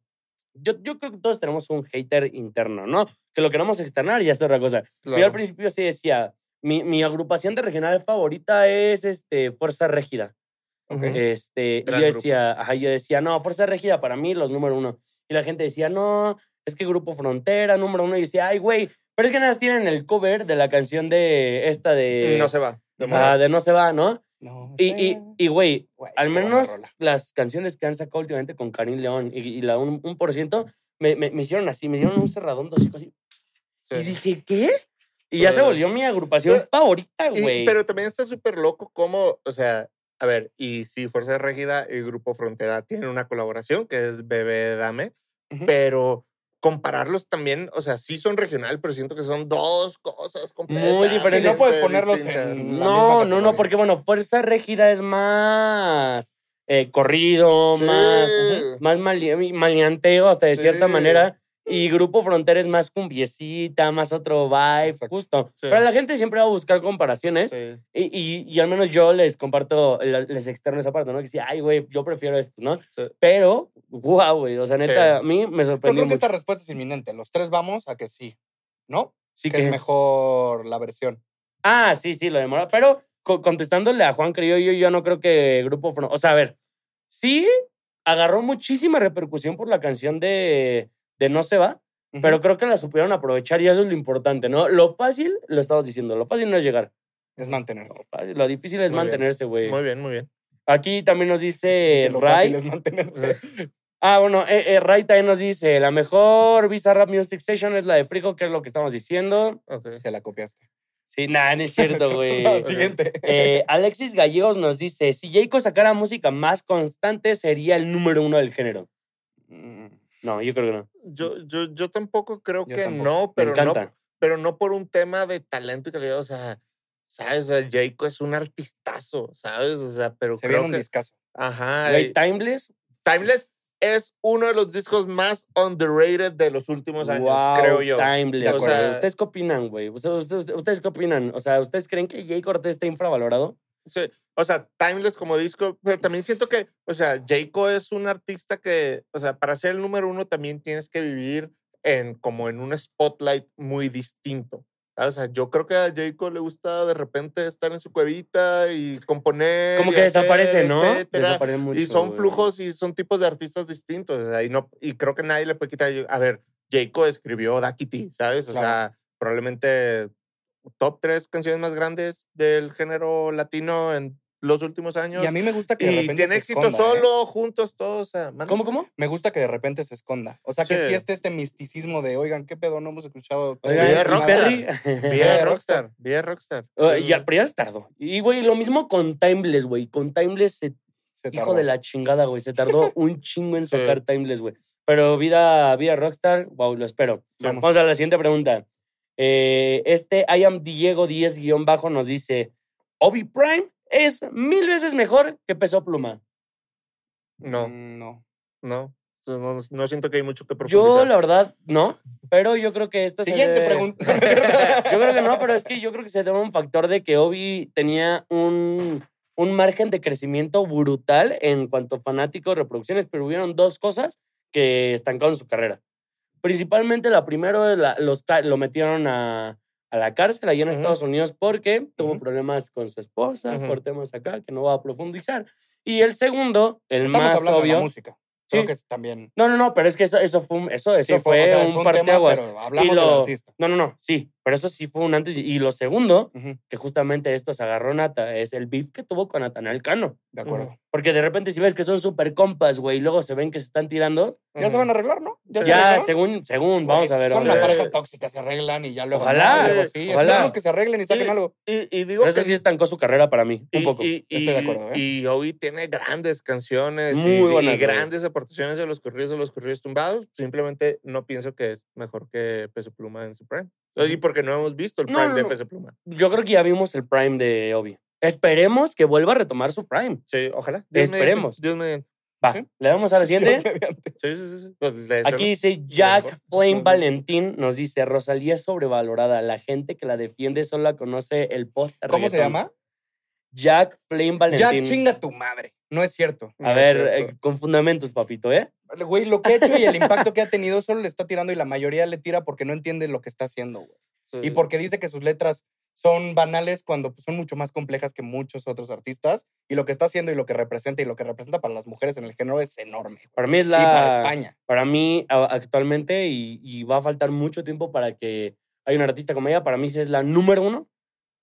[SPEAKER 2] yo, yo creo que todos tenemos un hater interno, ¿no? Que lo queramos externar y ya es otra cosa.
[SPEAKER 3] claro.
[SPEAKER 2] Yo al principio sí decía, mi, mi agrupación de regional favorita es este, Fuerza Régida.
[SPEAKER 3] Ok.
[SPEAKER 2] Este,
[SPEAKER 3] Gran
[SPEAKER 2] yo decía, ajá, yo decía, no, Fuerza Régida para mí los número uno. Y la gente decía, no, es que Grupo Frontera, número uno. Y decía, ay, güey, pero es que nada más tienen el cover de la canción de esta de...
[SPEAKER 3] No se va.
[SPEAKER 2] ah, de No se va, ¿no?
[SPEAKER 1] No
[SPEAKER 2] Y, y, y, güey, al menos las canciones que han sacado últimamente con Karim León y, y la un, un por ciento me, me, me hicieron así, me dieron un cerradón dos así.
[SPEAKER 3] Sí.
[SPEAKER 2] Y dije, ¿qué? Y ya se volvió mi agrupación
[SPEAKER 3] Pero-
[SPEAKER 2] favorita, güey.
[SPEAKER 3] pero también está súper loco cómo, o sea, a ver, y si Fuerza Régida y Grupo Frontera tienen una colaboración que es Bebé Dame, pero compararlos también, o sea, sí son regional, pero siento que son dos cosas completamente
[SPEAKER 2] diferentes.
[SPEAKER 1] No puedes ponerlos
[SPEAKER 3] distintas.
[SPEAKER 1] en- la
[SPEAKER 2] no,
[SPEAKER 1] misma
[SPEAKER 2] no, no, porque bueno, Fuerza Régida es más eh, corrido,
[SPEAKER 3] Sí.
[SPEAKER 2] más, más maleanteo hasta de cierta manera. Y Grupo Frontera es más cumbiecita, más otro vibe,
[SPEAKER 3] Exacto.
[SPEAKER 2] justo.
[SPEAKER 3] Sí.
[SPEAKER 2] Pero la gente siempre va a buscar comparaciones.
[SPEAKER 3] Sí.
[SPEAKER 2] Y, y, y al menos yo les comparto, les externo esa parte, ¿no? Que decía, ay, güey, yo prefiero esto, ¿no?
[SPEAKER 3] Sí.
[SPEAKER 2] Pero, guau, güey, o sea, neta, a mí me sorprendió
[SPEAKER 1] creo que esta respuesta es inminente. Los tres vamos a que sí. ¿No?
[SPEAKER 2] Sí
[SPEAKER 1] que
[SPEAKER 2] que-
[SPEAKER 1] es mejor la versión.
[SPEAKER 2] Ah, sí, sí, lo demora. Pero co- contestándole a Juan Criollo, yo no creo que Grupo Frontera, o sea, a ver, sí agarró muchísima repercusión por la canción de, de No se va, pero creo que la supieron aprovechar y eso es lo importante, ¿no? Lo fácil, lo estamos diciendo, lo fácil no es llegar.
[SPEAKER 1] es mantenerse.
[SPEAKER 2] Lo, fácil- lo difícil es
[SPEAKER 3] Muy bien.
[SPEAKER 2] mantenerse, güey.
[SPEAKER 3] Muy bien, muy bien.
[SPEAKER 2] Aquí también nos dice
[SPEAKER 1] Lo
[SPEAKER 2] Ray.
[SPEAKER 1] fácil es mantenerse.
[SPEAKER 2] Ah, bueno, eh, eh, Ray también nos dice, la mejor Visa Rap Music Station es la de Frijo, que es lo que estamos diciendo.
[SPEAKER 3] Ok.
[SPEAKER 1] Se la copiaste.
[SPEAKER 2] Sí, nada, no es cierto, güey.
[SPEAKER 1] No, Siguiente.
[SPEAKER 2] Eh, Alexis Gallegos nos dice, si Jayco sacara música más constante, sería el número uno del género.
[SPEAKER 1] Mm,
[SPEAKER 2] No, yo creo que no.
[SPEAKER 3] Yo, yo, yo tampoco creo
[SPEAKER 1] Yo
[SPEAKER 3] que
[SPEAKER 1] tampoco.
[SPEAKER 3] no, pero no, pero no por un tema de talento y calidad. O sea, ¿sabes? El Jayco es un artistazo, ¿sabes? O sea, pero
[SPEAKER 1] Se
[SPEAKER 3] creo
[SPEAKER 1] un
[SPEAKER 3] que.
[SPEAKER 1] discazo.
[SPEAKER 3] Ajá.
[SPEAKER 2] Güey,
[SPEAKER 3] y
[SPEAKER 2] Timeless,
[SPEAKER 3] Timeless es uno de los discos más underrated de los últimos años,
[SPEAKER 2] wow,
[SPEAKER 3] creo yo.
[SPEAKER 2] Timeless. O sea, ¿Ustedes qué opinan, güey? ¿Ustedes, ustedes, ustedes qué opinan? O sea, ¿ustedes creen que Jay Cortés está infravalorado?
[SPEAKER 3] Sí, o sea, Timeless como disco, pero también siento que, o sea, Jayco es un artista que, o sea, para ser el número uno también tienes que vivir en como en un spotlight muy distinto. O sea, yo creo que a Jayco le gusta de repente estar en su cuevita y componer.
[SPEAKER 2] Como
[SPEAKER 3] y
[SPEAKER 2] que
[SPEAKER 3] hacer,
[SPEAKER 2] desaparece, ¿no? Desaparece mucho,
[SPEAKER 3] y son
[SPEAKER 2] güey.
[SPEAKER 3] flujos y son tipos de artistas distintos. o sea, y, no, y creo que nadie le puede quitar. A ver, Jayco escribió Dakiti, ¿sabes? O
[SPEAKER 1] Claro.
[SPEAKER 3] sea, probablemente top tres canciones más grandes del género latino en los últimos años.
[SPEAKER 1] Y a mí me gusta que de
[SPEAKER 3] Y
[SPEAKER 1] repente
[SPEAKER 3] tiene
[SPEAKER 1] se
[SPEAKER 3] éxito
[SPEAKER 1] esconda, ¿eh?
[SPEAKER 3] solo, juntos, todos. O sea, manda-
[SPEAKER 2] ¿Cómo, cómo?
[SPEAKER 1] Me gusta que de repente se esconda. O sea, que
[SPEAKER 3] Sí.
[SPEAKER 1] sí esté este misticismo de, oigan, ¿qué pedo? No hemos escuchado.
[SPEAKER 2] Steve
[SPEAKER 3] rockstar. Bien rockstar, bien rockstar.
[SPEAKER 2] Uh,
[SPEAKER 3] Sí,
[SPEAKER 2] y al se tardó. Y, güey, lo mismo con Timeless, güey. Con Timeless, se-
[SPEAKER 1] Se
[SPEAKER 2] hijo de la chingada, güey. Se tardó un chingo en
[SPEAKER 3] Sí.
[SPEAKER 2] sacar Timeless, güey. Pero vida, vida Rockstar, wow, lo espero.
[SPEAKER 1] Vamos.
[SPEAKER 2] Vamos a la siguiente pregunta. Eh, este I am Diego 10 guion bajo nos dice, Obi Prime es mil veces mejor que Peso Pluma.
[SPEAKER 3] No,
[SPEAKER 1] Mm, No.
[SPEAKER 3] no, no. No siento que hay mucho que
[SPEAKER 2] Yo,
[SPEAKER 3] profundizar.
[SPEAKER 2] la verdad, no. Pero yo creo que esto se
[SPEAKER 1] Siguiente
[SPEAKER 2] debe-
[SPEAKER 1] pregunta.
[SPEAKER 2] Yo creo que no, pero es que yo creo que se debe a un factor de que Obi tenía un, un margen de crecimiento brutal en cuanto a fanáticos, reproducciones, pero hubieron dos cosas que estancaron su carrera. Principalmente la primera, la- los, lo metieron a, a la cárcel allá en. Estados Unidos porque tuvo problemas con su esposa,
[SPEAKER 3] Ujú.
[SPEAKER 2] por temas acá que no voy a profundizar. Y el segundo, el
[SPEAKER 1] Estamos
[SPEAKER 2] más
[SPEAKER 1] hablando de la
[SPEAKER 2] obvio.
[SPEAKER 1] música. Creo
[SPEAKER 2] Sí.
[SPEAKER 1] que también.
[SPEAKER 2] No, no, no, pero es que eso, eso fue, un- eso, eso
[SPEAKER 1] Sí,
[SPEAKER 2] fue,
[SPEAKER 1] o sea, es
[SPEAKER 2] un
[SPEAKER 1] tema,
[SPEAKER 2] parteaguas.
[SPEAKER 1] pero hablamos
[SPEAKER 2] Y
[SPEAKER 1] del
[SPEAKER 2] lo-
[SPEAKER 1] artista.
[SPEAKER 2] No, no, no, sí, pero eso sí fue un antes. Y, lo segundo, que justamente esto se agarró Nata, es el beef que tuvo con Natanael Cano.
[SPEAKER 1] De acuerdo.
[SPEAKER 2] Porque de repente si ves que son súper compas, güey, y luego se ven que se están tirando,
[SPEAKER 1] Ya se van a arreglar, ¿no?
[SPEAKER 3] Ya
[SPEAKER 1] se
[SPEAKER 2] ya, según, según, vamos a ver.
[SPEAKER 1] Son una pareja tóxica, se arreglan y ya luego.
[SPEAKER 2] Ojalá,
[SPEAKER 1] sí.
[SPEAKER 2] ojalá.
[SPEAKER 1] Esperemos que se arreglen y saquen algo.
[SPEAKER 3] Y, y digo
[SPEAKER 2] Pero eso sí estancó su carrera para mí, un poco.
[SPEAKER 3] y,
[SPEAKER 1] Estoy de acuerdo, ¿eh?
[SPEAKER 3] y Obi tiene grandes canciones
[SPEAKER 2] Muy
[SPEAKER 3] y,
[SPEAKER 2] buenas,
[SPEAKER 3] y grandes aportaciones de los corridos de los corridos tumbados. Simplemente no pienso que es mejor que Peso Pluma en su prime. Y porque no hemos visto el
[SPEAKER 2] No,
[SPEAKER 3] prime
[SPEAKER 2] no,
[SPEAKER 3] de
[SPEAKER 2] no.
[SPEAKER 3] Peso Pluma.
[SPEAKER 2] Yo creo que ya vimos el prime de Obi. Esperemos que vuelva a retomar su prime.
[SPEAKER 3] Sí, ojalá. Dios
[SPEAKER 2] Esperemos.
[SPEAKER 3] Dios mediante.
[SPEAKER 2] Va,
[SPEAKER 1] Sí.
[SPEAKER 2] le damos a la siguiente.
[SPEAKER 3] Sí, sí, sí. sí. Pues,
[SPEAKER 2] Aquí dice Jack. Flame. Valentín, nos dice, Rosalía es sobrevalorada. La gente que la defiende solo conoce el post
[SPEAKER 1] ¿Cómo se llama?
[SPEAKER 2] Jack Flame Valentín.
[SPEAKER 1] Jack chinga tu madre. No es cierto.
[SPEAKER 2] A ver,
[SPEAKER 3] cierto.
[SPEAKER 2] eh, con fundamentos, papito, ¿eh?
[SPEAKER 1] Güey, lo que ha hecho y el impacto que ha tenido solo le está tirando y la mayoría le tira porque no entiende lo que está haciendo, güey.
[SPEAKER 3] Sí.
[SPEAKER 1] Y porque dice que sus letras son banales cuando pues, son mucho más complejas que muchos otros artistas. Y lo que está haciendo y lo que representa y lo que representa para las mujeres en el género es enorme.
[SPEAKER 2] Para mí es
[SPEAKER 1] Y
[SPEAKER 2] la...
[SPEAKER 1] para España.
[SPEAKER 2] para mí actualmente y, y va a faltar mucho tiempo para que haya una artista como ella. Para mí es la número uno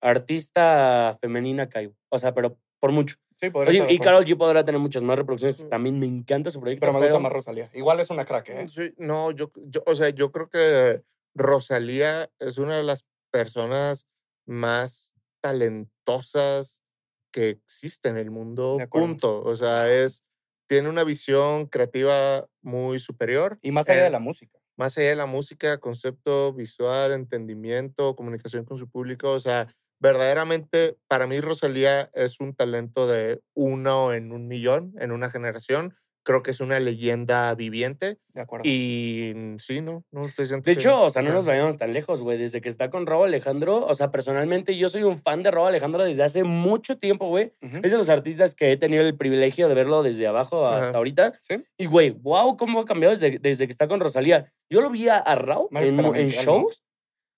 [SPEAKER 2] artista femenina que hay. O sea, pero por mucho.
[SPEAKER 1] Sí, podría
[SPEAKER 2] Oye,
[SPEAKER 1] estar de
[SPEAKER 2] y. Karol G podrá tener muchas más reproducciones. que También me encanta su proyecto.
[SPEAKER 1] Pero me gusta más Rosalía. Igual es una crack, ¿eh?
[SPEAKER 3] Sí, no, yo, yo, o sea, yo creo que Rosalía es una de las personas más talentosas que existe en el mundo.
[SPEAKER 1] De.
[SPEAKER 3] Punto. O sea, es, tiene una visión creativa muy superior.
[SPEAKER 1] Y más allá de
[SPEAKER 3] Eh,
[SPEAKER 1] la música.
[SPEAKER 3] más allá de la música, concepto visual, entendimiento, comunicación con su público. O sea, verdaderamente para mí Rosalía es un talento de uno en un millón, en una generación. Creo que es una leyenda viviente.
[SPEAKER 1] De acuerdo.
[SPEAKER 3] Y mm, sí, no, no siento
[SPEAKER 2] De
[SPEAKER 3] que-
[SPEAKER 2] hecho, o sea, no nos vayamos tan lejos, güey. Desde que está con Robo Alejandro, o sea, personalmente yo soy un fan de Robo Alejandro desde hace mucho tiempo, güey.
[SPEAKER 1] Ujú.
[SPEAKER 2] Es de los artistas que he tenido el privilegio de verlo desde abajo hasta
[SPEAKER 3] Ajá.
[SPEAKER 2] ahorita.
[SPEAKER 1] Sí.
[SPEAKER 2] Y, güey, wow, cómo ha cambiado desde, desde que está con Rosalía. Yo lo vi a, a en, en shows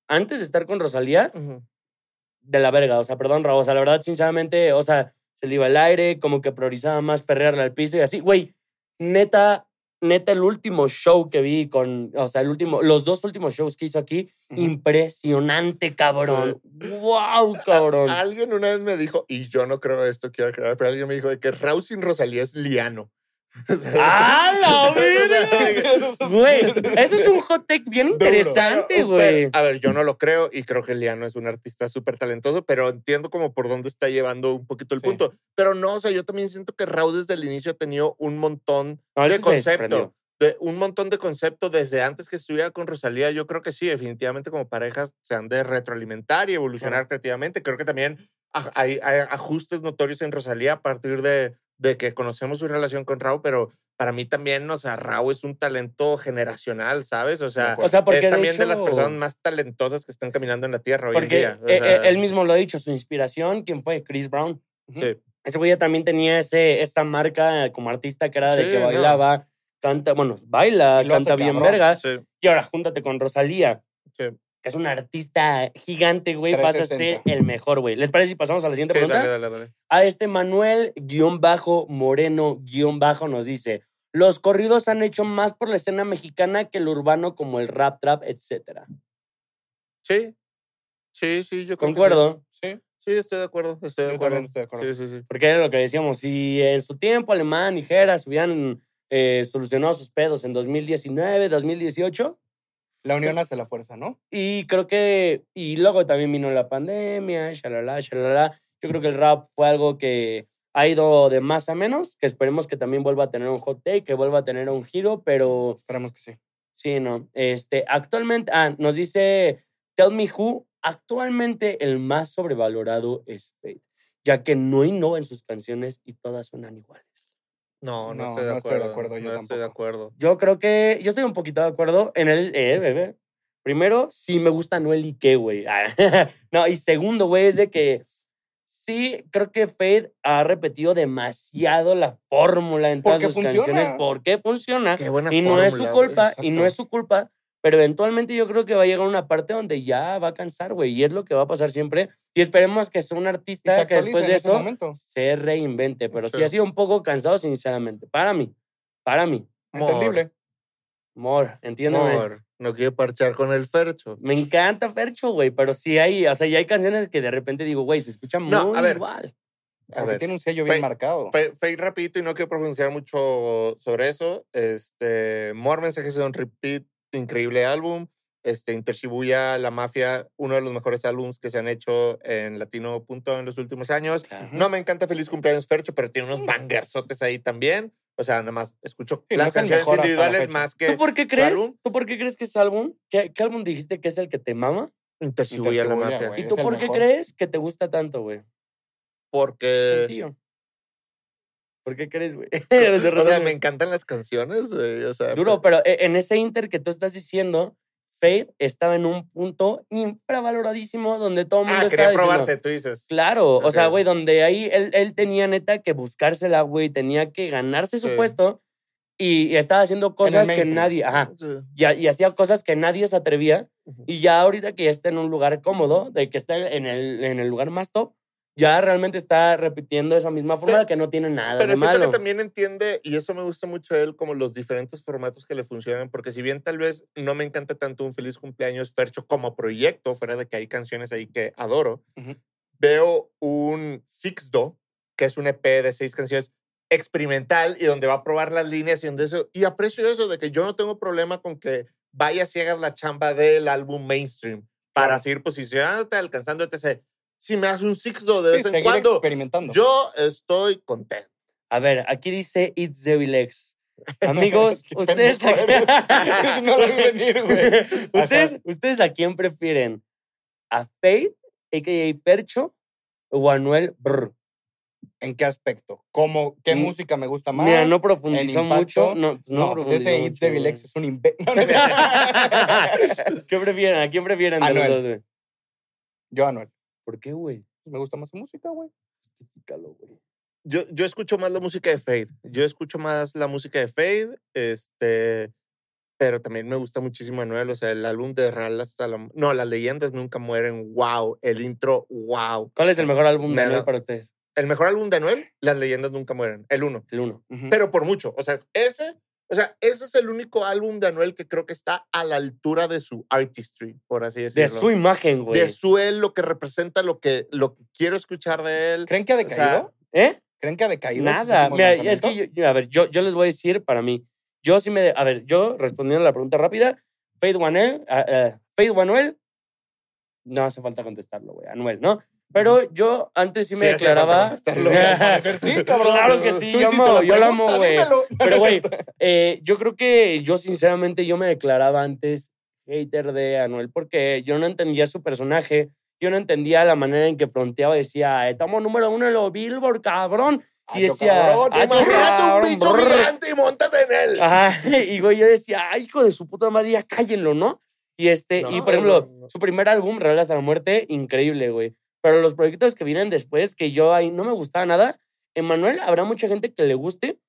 [SPEAKER 2] antes de estar con Rosalía
[SPEAKER 3] Ujú.
[SPEAKER 2] De la verga. O sea, perdón, Raúl. O sea, la verdad, sinceramente, o sea, se le iba el aire, como que priorizaba más perrearle al piso y así. Güey, neta, neta, el último show que vi con, o sea, el último, los dos últimos shows que hizo aquí, impresionante, cabrón. Wow, cabrón.
[SPEAKER 3] Alguien una vez me dijo, y yo no creo esto, quiero creer, pero alguien me dijo de que Raúl sin Rosalía es liano.
[SPEAKER 2] ¡Ah, la Güey, eso es un hot take bien interesante, güey.
[SPEAKER 3] a ver, yo no lo creo y creo que Liano es un artista súper talentoso, pero entiendo como por dónde está llevando un poquito el
[SPEAKER 1] Sí.
[SPEAKER 3] punto. Pero no, o sea, yo también siento que Raúl desde el inicio ha tenido un montón
[SPEAKER 2] No,
[SPEAKER 3] de
[SPEAKER 2] sí se
[SPEAKER 3] concepto.
[SPEAKER 2] desprendió.
[SPEAKER 3] De un montón de concepto desde antes que estuviera con Rosalía. Yo creo que sí, definitivamente como parejas se han de retroalimentar y evolucionar creativamente. Creo que también hay, hay ajustes notorios en Rosalía a partir de, de que conocemos su relación con Raúl, pero para mí también, o sea, Raúl es un talento generacional, ¿sabes? O sea,
[SPEAKER 2] O sea,
[SPEAKER 3] es
[SPEAKER 2] de
[SPEAKER 3] también de, las
[SPEAKER 2] hecho-
[SPEAKER 3] personas más talentosas que están caminando en la tierra hoy en día. O
[SPEAKER 2] eh,
[SPEAKER 3] sea,
[SPEAKER 2] eh, él mismo lo ha dicho, su inspiración, ¿quién fue? Chris Brown.
[SPEAKER 3] sí.
[SPEAKER 2] Ese güey ya también tenía ese, esa marca como artista que era de
[SPEAKER 3] Sí,
[SPEAKER 2] que
[SPEAKER 3] no.
[SPEAKER 2] bailaba, canta, bueno, baila, canta bien verga.
[SPEAKER 3] Sí,
[SPEAKER 2] Y ahora júntate con Rosalía,
[SPEAKER 3] sí.
[SPEAKER 2] Que es una artista gigante, güey, vas a ser
[SPEAKER 1] 360.
[SPEAKER 2] el mejor, güey. ¿Les parece si pasamos a la siguiente
[SPEAKER 3] Sí,
[SPEAKER 2] pregunta?
[SPEAKER 3] dale, dale, dale.
[SPEAKER 2] A este Manuel guion bajo Moreno guion bajo nos dice, los corridos han hecho más por la escena mexicana que el urbano como el rap, trap, etcétera.
[SPEAKER 3] Sí, sí, sí, yo creo que sí.
[SPEAKER 2] Concuerdo.
[SPEAKER 1] Sí.
[SPEAKER 3] Sí, estoy de acuerdo, estoy de acuerdo.
[SPEAKER 1] estoy de acuerdo.
[SPEAKER 3] Sí, sí, sí.
[SPEAKER 2] Porque era lo que decíamos, si en su tiempo Alemán y Geras hubieran eh, solucionado sus pedos en 2019, 2018,
[SPEAKER 1] La unión hace la fuerza, ¿no?
[SPEAKER 2] y creo que, y luego también vino la pandemia, shalala, shalala, yo creo que el rap fue algo que ha ido de más a menos, que esperemos que también vuelva a tener un hot take, que vuelva a tener un giro, pero
[SPEAKER 1] Esperemos que sí.
[SPEAKER 2] sí, no. Este, actualmente, ah, nos dice Tell Me Who, actualmente el más sobrevalorado es Fate, ya que no innova en sus canciones y todas suenan iguales.
[SPEAKER 3] No, no,
[SPEAKER 1] No,
[SPEAKER 3] estoy de
[SPEAKER 1] no estoy de
[SPEAKER 3] acuerdo.
[SPEAKER 1] acuerdo, yo
[SPEAKER 3] no estoy de acuerdo.
[SPEAKER 2] Yo creo que, yo estoy un poquito de acuerdo en el, eh, bebé. Primero, sí me gusta Noel y qué, güey. no, y segundo, güey, es de que sí creo que Fade ha repetido demasiado la fórmula en todas
[SPEAKER 1] Porque
[SPEAKER 2] sus
[SPEAKER 1] funciona.
[SPEAKER 2] canciones. porque funciona?
[SPEAKER 3] Qué buena
[SPEAKER 2] Y no es su culpa, y no es su culpa, pero eventualmente yo creo que va a llegar una parte donde ya va a cansar, güey, y es lo que va a pasar siempre. Y esperemos que sea un artista que después de eso
[SPEAKER 1] momento.
[SPEAKER 2] se reinvente, pero sí.
[SPEAKER 3] Sí.
[SPEAKER 2] ha sido un poco cansado, sinceramente, para mí, para mí.
[SPEAKER 3] Mor,
[SPEAKER 1] Entendible.
[SPEAKER 2] Amor, entiéndeme.
[SPEAKER 3] mor, no quiero parchar con el Fercho.
[SPEAKER 2] Me encanta Fercho, güey, pero sí hay, o sea, ya hay canciones que de repente digo, güey, se escucha muy
[SPEAKER 3] No, a ver.
[SPEAKER 2] igual.
[SPEAKER 3] A ver,
[SPEAKER 1] tiene un sello bien marcado.
[SPEAKER 3] Fe rapidito y no quiero profundizar mucho sobre eso. Este, More Mensajes de un Repeat, increíble álbum. Este, Intershibuya, La Mafia, uno de los mejores álbums que se han hecho en Latino Punto en los últimos años. No me encanta Feliz Cumpleaños Fercho, pero tiene unos bangersotes ahí también. O sea, nada más escucho
[SPEAKER 1] Sí,
[SPEAKER 3] las
[SPEAKER 1] es
[SPEAKER 3] canciones
[SPEAKER 1] la
[SPEAKER 3] individuales más que...
[SPEAKER 2] ¿Tú por qué crees?
[SPEAKER 3] álbum?
[SPEAKER 2] ¿Tú por qué crees que ese álbum? ¿Qué, qué álbum dijiste que es el que te mama?
[SPEAKER 3] Intercibuya la mafia.
[SPEAKER 2] ¿Y
[SPEAKER 1] es
[SPEAKER 2] tú por qué
[SPEAKER 1] mejor.
[SPEAKER 2] crees que te gusta tanto, güey?
[SPEAKER 3] Porque.
[SPEAKER 2] Sencillo. ¿Por qué crees, güey?
[SPEAKER 3] O sea, me encantan las canciones, güey. O sea,
[SPEAKER 2] Duro, pero e- en ese Inter que tú estás diciendo, Fade estaba en un punto infravaloradísimo donde todo el mundo
[SPEAKER 3] Ah,
[SPEAKER 2] estaba
[SPEAKER 3] quería
[SPEAKER 2] diciendo,
[SPEAKER 3] probarse, tú dices.
[SPEAKER 2] Claro, o sea, güey, donde ahí él, él tenía neta que buscársela, güey, tenía que ganarse su
[SPEAKER 3] Sí.
[SPEAKER 2] puesto y, y estaba haciendo cosas que nadie, ajá,
[SPEAKER 3] Sí.
[SPEAKER 2] y, y hacía cosas que nadie se atrevía
[SPEAKER 3] Ujú.
[SPEAKER 2] y ya ahorita que ya está en un lugar cómodo, de que está en el, en el lugar más top, ya realmente está repitiendo esa misma
[SPEAKER 3] Pero-
[SPEAKER 2] que no tiene nada
[SPEAKER 3] Pero
[SPEAKER 2] de malo.
[SPEAKER 3] que también entiende, y eso me gusta mucho de él, como los diferentes formatos que le funcionan, porque si bien tal vez no me encanta tanto un feliz cumpleaños Fercho como proyecto, fuera de que hay canciones ahí que adoro, veo un Sixdo, que es un EP de seis canciones experimental y donde va a probar las líneas y donde eso, y aprecio eso de que yo no tengo problema con que vayas y hagas la chamba del álbum mainstream para
[SPEAKER 1] Claro.
[SPEAKER 3] seguir posicionándote, alcanzando etc. Si me haces un Sixdo de
[SPEAKER 1] Sí,
[SPEAKER 3] vez en cuando,
[SPEAKER 1] experimentando.
[SPEAKER 3] yo estoy contento.
[SPEAKER 2] A ver, aquí dice It's Devilex. Amigos,
[SPEAKER 1] Qué
[SPEAKER 2] ustedes
[SPEAKER 1] no vi venir, güey.
[SPEAKER 2] ¿Ustedes, ¿Ustedes a quién prefieren? ¿A Fade, a.k.a. Percho, o a Anuel Brr?
[SPEAKER 1] ¿En qué aspecto? ¿Cómo, ¿Qué
[SPEAKER 2] Mm,
[SPEAKER 1] música me gusta más?
[SPEAKER 2] Mira, no profundizó mucho. No, pues no,
[SPEAKER 1] No, pues ese It's Devil. X es un invento.
[SPEAKER 2] ¿Qué prefieren? ¿A quién prefieren de los dos, güey?
[SPEAKER 1] Yo, Anuel.
[SPEAKER 2] ¿Por qué, güey?
[SPEAKER 1] Me gusta más su música, güey.
[SPEAKER 2] Justifícalo, güey.
[SPEAKER 3] Yo, yo escucho más la música de Fade. Yo escucho más la música de Fade, este, pero también me gusta muchísimo Anuel. O sea, el álbum de Real hasta la... No, las leyendas nunca mueren. Wow. El intro, wow.
[SPEAKER 2] ¿Cuál es el mejor álbum de
[SPEAKER 3] Me
[SPEAKER 2] Anuel
[SPEAKER 3] da-
[SPEAKER 2] para ustedes?
[SPEAKER 3] El mejor álbum de Anuel, Las leyendas nunca mueren. El uno.
[SPEAKER 2] El uno.
[SPEAKER 3] Pero por mucho. O sea, ese... O sea, ese es el único álbum de Anuel que creo que está a la altura de su artistry, por así decirlo.
[SPEAKER 2] De su imagen, güey.
[SPEAKER 3] De su él, lo que representa, lo que, lo que quiero escuchar de él.
[SPEAKER 1] ¿Creen que ha
[SPEAKER 3] O sea,
[SPEAKER 1] decaído?
[SPEAKER 2] ¿Eh?
[SPEAKER 1] ¿Creen que ha decaído?
[SPEAKER 2] Nada. Mira, es que, yo, a ver, yo, yo les voy a decir para mí. Yo sí me. A ver, yo respondiendo a la pregunta rápida, Fade Anuel, ah, Fade Anuel, no hace falta contestarlo, güey, Anuel, ¿no? Pero yo antes sí me
[SPEAKER 3] Sí,
[SPEAKER 2] declaraba.
[SPEAKER 1] sí, cabrón.
[SPEAKER 2] Claro que sí,
[SPEAKER 1] Tú
[SPEAKER 2] yo amo, yo lo amo, güey. Pero, güey, eh, yo creo que yo sinceramente yo me declaraba antes hater de Anuel porque yo no entendía su personaje, yo no entendía la manera en que fronteaba decía, estamos número uno en los Billboard, cabrón. Y
[SPEAKER 1] Ay,
[SPEAKER 2] decía,
[SPEAKER 1] cabrón,
[SPEAKER 2] "Ay,
[SPEAKER 3] Imagínate un
[SPEAKER 2] cabrón,
[SPEAKER 3] bicho
[SPEAKER 2] brr".
[SPEAKER 3] gigante y montate en él.
[SPEAKER 2] Ajá, y güey, yo decía, ay, hijo de su puta madre, ya cállenlo, ¿no? Y este, y
[SPEAKER 3] No,
[SPEAKER 2] por ejemplo,
[SPEAKER 3] no, no.
[SPEAKER 2] su primer álbum, Real hasta la muerte, increíble, güey. Pero los proyectos que vienen después, que yo ahí no me gustaba nada, Emanuel, habrá mucha gente que le guste.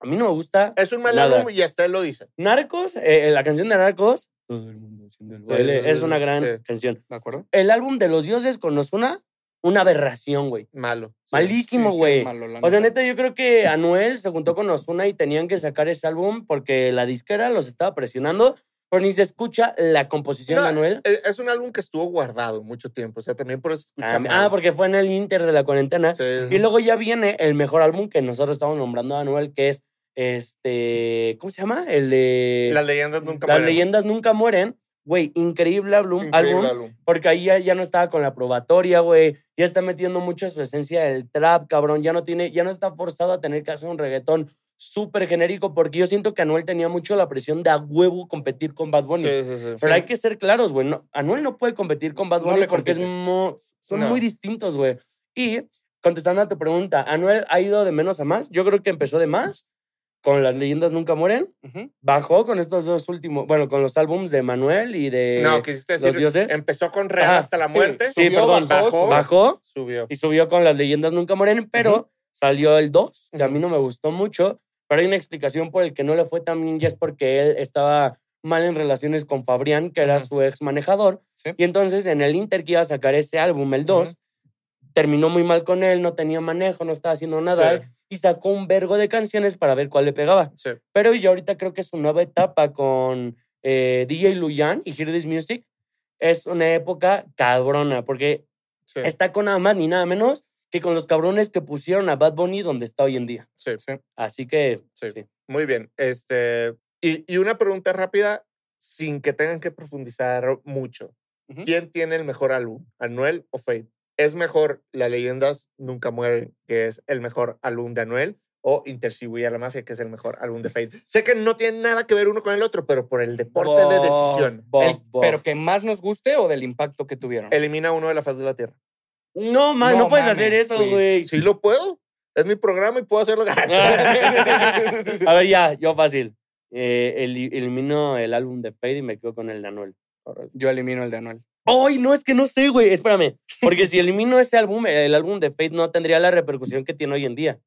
[SPEAKER 2] A mí no me gusta.
[SPEAKER 3] Es un mal
[SPEAKER 2] Nada.
[SPEAKER 3] álbum y hasta él lo dice.
[SPEAKER 2] Narcos, eh, la canción de Narcos, todo el mundo haciendo el baile,
[SPEAKER 3] sí,
[SPEAKER 2] es una gran
[SPEAKER 3] sí.
[SPEAKER 2] canción.
[SPEAKER 1] ¿De acuerdo?
[SPEAKER 2] El álbum de los dioses con Ozuna, una aberración, güey.
[SPEAKER 3] Malo. Sí.
[SPEAKER 2] Malísimo,
[SPEAKER 1] Sí, sí,
[SPEAKER 2] güey.
[SPEAKER 1] malo,
[SPEAKER 2] O sea,
[SPEAKER 1] neta.
[SPEAKER 2] neta, yo creo que Anuel se juntó con Ozuna y tenían que sacar ese álbum porque la disquera los estaba presionando, pero ni se escucha la composición
[SPEAKER 3] No,
[SPEAKER 2] de Anuel.
[SPEAKER 3] Es un álbum que estuvo guardado mucho tiempo. O sea, también por eso se escucha
[SPEAKER 2] Ah, ah, porque fue en el Inter de la cuarentena.
[SPEAKER 3] Sí.
[SPEAKER 2] Y luego ya viene el mejor álbum que nosotros estamos nombrando a Anuel, que es este. ¿Cómo se llama? El de.
[SPEAKER 3] Las leyendas nunca
[SPEAKER 2] Las
[SPEAKER 3] mueren.
[SPEAKER 2] leyendas nunca mueren. Güey, increíble álbum,
[SPEAKER 3] Increíble
[SPEAKER 2] álbum
[SPEAKER 3] álbum.
[SPEAKER 2] porque ahí ya, ya no estaba con la probatoria, güey. Ya está metiendo mucho su esencia del trap, cabrón. Ya no tiene, ya no está forzado a tener que hacer un reggaetón súper genérico, porque yo siento que Anuel tenía mucho la presión de a huevo competir con Bad Bunny.
[SPEAKER 3] Sí, sí, sí.
[SPEAKER 2] Pero hay que ser claros, güey. no- Anuel no puede competir con Bad
[SPEAKER 1] No
[SPEAKER 2] Bunny
[SPEAKER 1] le
[SPEAKER 2] porque es mo- son
[SPEAKER 3] No.
[SPEAKER 2] muy distintos, güey. Y contestando a tu pregunta, ¿Anuel ha ido de menos a más? Yo creo que empezó de más con Las Leyendas Nunca Mueren.
[SPEAKER 1] Ujú.
[SPEAKER 2] Bajó con estos dos últimos, bueno, con los álbums de Manuel y de
[SPEAKER 3] no, quisiste
[SPEAKER 2] Los
[SPEAKER 3] decir,
[SPEAKER 2] Dioses.
[SPEAKER 3] empezó con Real
[SPEAKER 2] Ajá,
[SPEAKER 3] hasta la muerte.
[SPEAKER 2] Sí,
[SPEAKER 1] Subió,
[SPEAKER 2] perdón,
[SPEAKER 1] bajó,
[SPEAKER 3] bajó.
[SPEAKER 2] Bajó
[SPEAKER 3] Subió.
[SPEAKER 2] y subió con Las Leyendas Nunca Mueren, pero salió el 2, que a mí no me gustó mucho. Pero hay una explicación por el que no le fue tan bien y es porque él estaba mal en relaciones con Fabrián, que era su ex manejador.
[SPEAKER 1] Sí.
[SPEAKER 2] Y entonces en el Inter que iba a sacar ese álbum, el 2, terminó muy mal con él, no tenía manejo, no estaba haciendo nada.
[SPEAKER 3] Sí.
[SPEAKER 2] Y sacó un vergo de canciones para ver cuál le pegaba.
[SPEAKER 3] Sí.
[SPEAKER 2] Pero yo ahorita creo que su nueva etapa con eh, DJ Luyan y Hear This Music es una época cabrona, porque está con nada más ni nada menos que con los cabrones que pusieron a Bad Bunny donde está hoy en día.
[SPEAKER 3] Sí.
[SPEAKER 2] Así que,
[SPEAKER 3] Sí.
[SPEAKER 2] sí.
[SPEAKER 3] Muy bien. Este, y, y una pregunta rápida, sin que tengan que profundizar mucho. ¿Quién tiene el mejor álbum, Anuel o Fade? ¿Es mejor Las leyendas nunca mueren, que es el mejor álbum de Anuel? o Intercibuye a la Mafia, que es el mejor álbum de Fate. Sé que no tiene nada que ver uno con el otro, pero por el deporte de decisión.
[SPEAKER 2] bof,
[SPEAKER 1] El-
[SPEAKER 2] bof.
[SPEAKER 1] pero que más nos guste o del impacto que tuvieron.
[SPEAKER 3] Elimina uno de la faz de la Tierra.
[SPEAKER 2] No, man, no,
[SPEAKER 1] No
[SPEAKER 2] puedes
[SPEAKER 1] mames,
[SPEAKER 2] hacer eso,
[SPEAKER 1] güey.
[SPEAKER 3] Sí lo puedo. Es mi programa y puedo hacerlo.
[SPEAKER 2] A ver, ya, yo fácil. Eh, eli- elimino el álbum de Fade y me quedo con el de Anuel.
[SPEAKER 1] Yo elimino el de Anuel.
[SPEAKER 2] ¡Ay, no, es que no sé, güey! Espérame. Porque si elimino ese álbum, el álbum de Fate no tendría la repercusión que tiene hoy en día.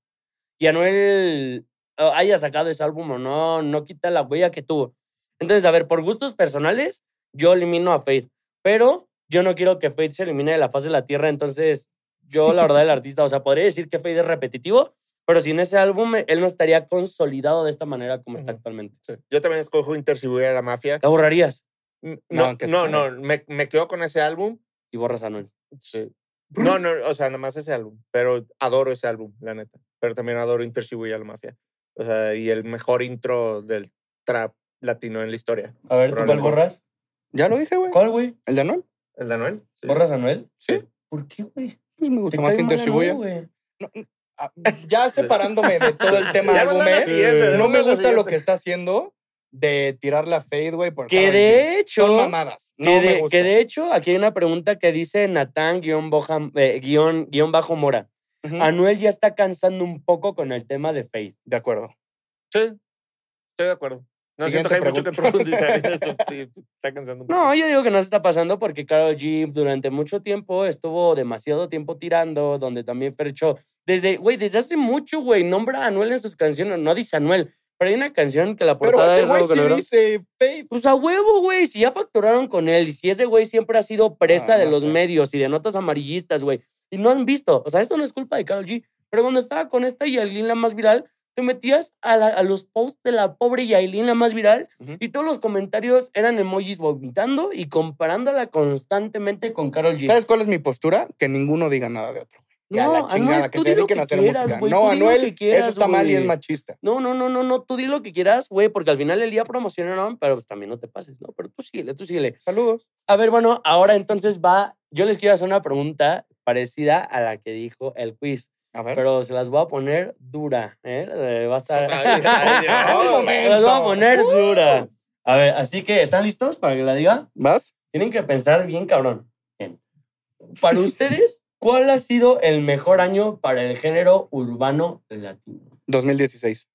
[SPEAKER 2] Y Anuel eh, haya sacado ese álbum o no, no quita la huella que tuvo. Entonces, a ver, por gustos personales, yo elimino a Fate. Pero yo no quiero que Fate se elimine de la faz de la tierra. Entonces, yo, la verdad, el artista, o sea, podría decir que Fate es repetitivo, pero sin ese álbum, él no estaría consolidado de esta manera como está actualmente.
[SPEAKER 3] Sí. Yo también escojo Intercibuye a la Mafia.
[SPEAKER 2] ¿La borrarías?
[SPEAKER 3] No,
[SPEAKER 1] No,
[SPEAKER 3] no, no, me, me quedo con ese álbum.
[SPEAKER 2] Y borras a Anuel.
[SPEAKER 3] Sí. No, no, o sea, nada más ese álbum. Pero adoro ese álbum, la neta. Pero también adoro Intercibuye a la Mafia. O sea, y el mejor intro del trap latino en la historia.
[SPEAKER 2] A ver,
[SPEAKER 3] ¿tú cuál
[SPEAKER 2] borras?
[SPEAKER 1] Ya lo dije, güey.
[SPEAKER 2] ¿Cuál, güey?
[SPEAKER 1] ¿El de Anuel?
[SPEAKER 3] ¿El de Anuel? Sí.
[SPEAKER 2] ¿Borras a Anuel?
[SPEAKER 1] Sí.
[SPEAKER 2] ¿Por qué, güey?
[SPEAKER 1] Pues me
[SPEAKER 2] ¿Te
[SPEAKER 1] gusta más Inter Shibuya.
[SPEAKER 2] Anuel, güey?
[SPEAKER 1] Ah, Ya separándome de todo el tema
[SPEAKER 3] la
[SPEAKER 1] álbumes, no me gusta lo que está haciendo de tirar la fade, güey,
[SPEAKER 2] Que de hecho...
[SPEAKER 1] Son mamadas. No
[SPEAKER 2] que,
[SPEAKER 1] me
[SPEAKER 2] de,
[SPEAKER 1] gusta.
[SPEAKER 2] que de hecho, aquí hay una pregunta que dice Natán guion, boja- eh, guion, guion bajo Mora. Anuel ya está cansando un poco con el tema de Faith.
[SPEAKER 1] De acuerdo.
[SPEAKER 3] Sí, estoy de acuerdo. No
[SPEAKER 1] Siguiente
[SPEAKER 3] siento que hay mucho que
[SPEAKER 1] pregunta.
[SPEAKER 3] profundizar en eso. Sí, está cansando un poco.
[SPEAKER 2] No, yo digo que no se está pasando porque Karol G durante mucho tiempo estuvo demasiado tiempo tirando, donde también Fercho, desde, güey, desde hace mucho, güey, nombra a Anuel en sus canciones, no dice Anuel, pero hay una canción que la
[SPEAKER 1] Pero
[SPEAKER 2] portada
[SPEAKER 1] ese
[SPEAKER 2] es
[SPEAKER 1] güey sí dice fade.
[SPEAKER 2] Pues a huevo, güey. Si ya facturaron con él y si ese güey siempre ha sido presa
[SPEAKER 1] Ah,
[SPEAKER 2] de
[SPEAKER 1] no
[SPEAKER 2] los
[SPEAKER 1] sé.
[SPEAKER 2] medios y de notas amarillistas, güey. Y no han visto. O sea, esto no es culpa de Karol G. Pero cuando estaba con esta Yailin, la más viral, te metías a, la- a los posts de la pobre Yailin, la más viral, y todos los comentarios eran emojis vomitando y comparándola constantemente con Karol G.
[SPEAKER 1] ¿Sabes cuál es mi postura? Que ninguno diga nada de otro. Ya,
[SPEAKER 2] No,
[SPEAKER 1] la chingada,
[SPEAKER 2] Anuel,
[SPEAKER 1] que
[SPEAKER 2] tú
[SPEAKER 1] se dediquen
[SPEAKER 2] que
[SPEAKER 1] a hacer
[SPEAKER 2] quieras,
[SPEAKER 1] música. no, Anuel,
[SPEAKER 2] que quieras,
[SPEAKER 1] eso está mal y es machista.
[SPEAKER 2] No, no, no, no, no. Tú di lo que quieras, güey, porque al final del día promocionaron, pero pues también no te pases, ¿no? Pero tú síguele, tú síguele.
[SPEAKER 1] Saludos.
[SPEAKER 2] A ver, bueno, ahora entonces va. Yo les quiero hacer una pregunta parecida a la que dijo el quiz,
[SPEAKER 1] A ver.
[SPEAKER 2] pero se las voy a poner dura, ¿eh? Eh, Va a estar. Se las voy a poner
[SPEAKER 1] Uh.
[SPEAKER 2] dura. A ver, así que, ¿están listos para que la diga?
[SPEAKER 1] ¿Vas?
[SPEAKER 2] Tienen que pensar bien, cabrón. Bien. Para ustedes, ¿cuál ha sido el mejor año para el género urbano latino?
[SPEAKER 1] 2016.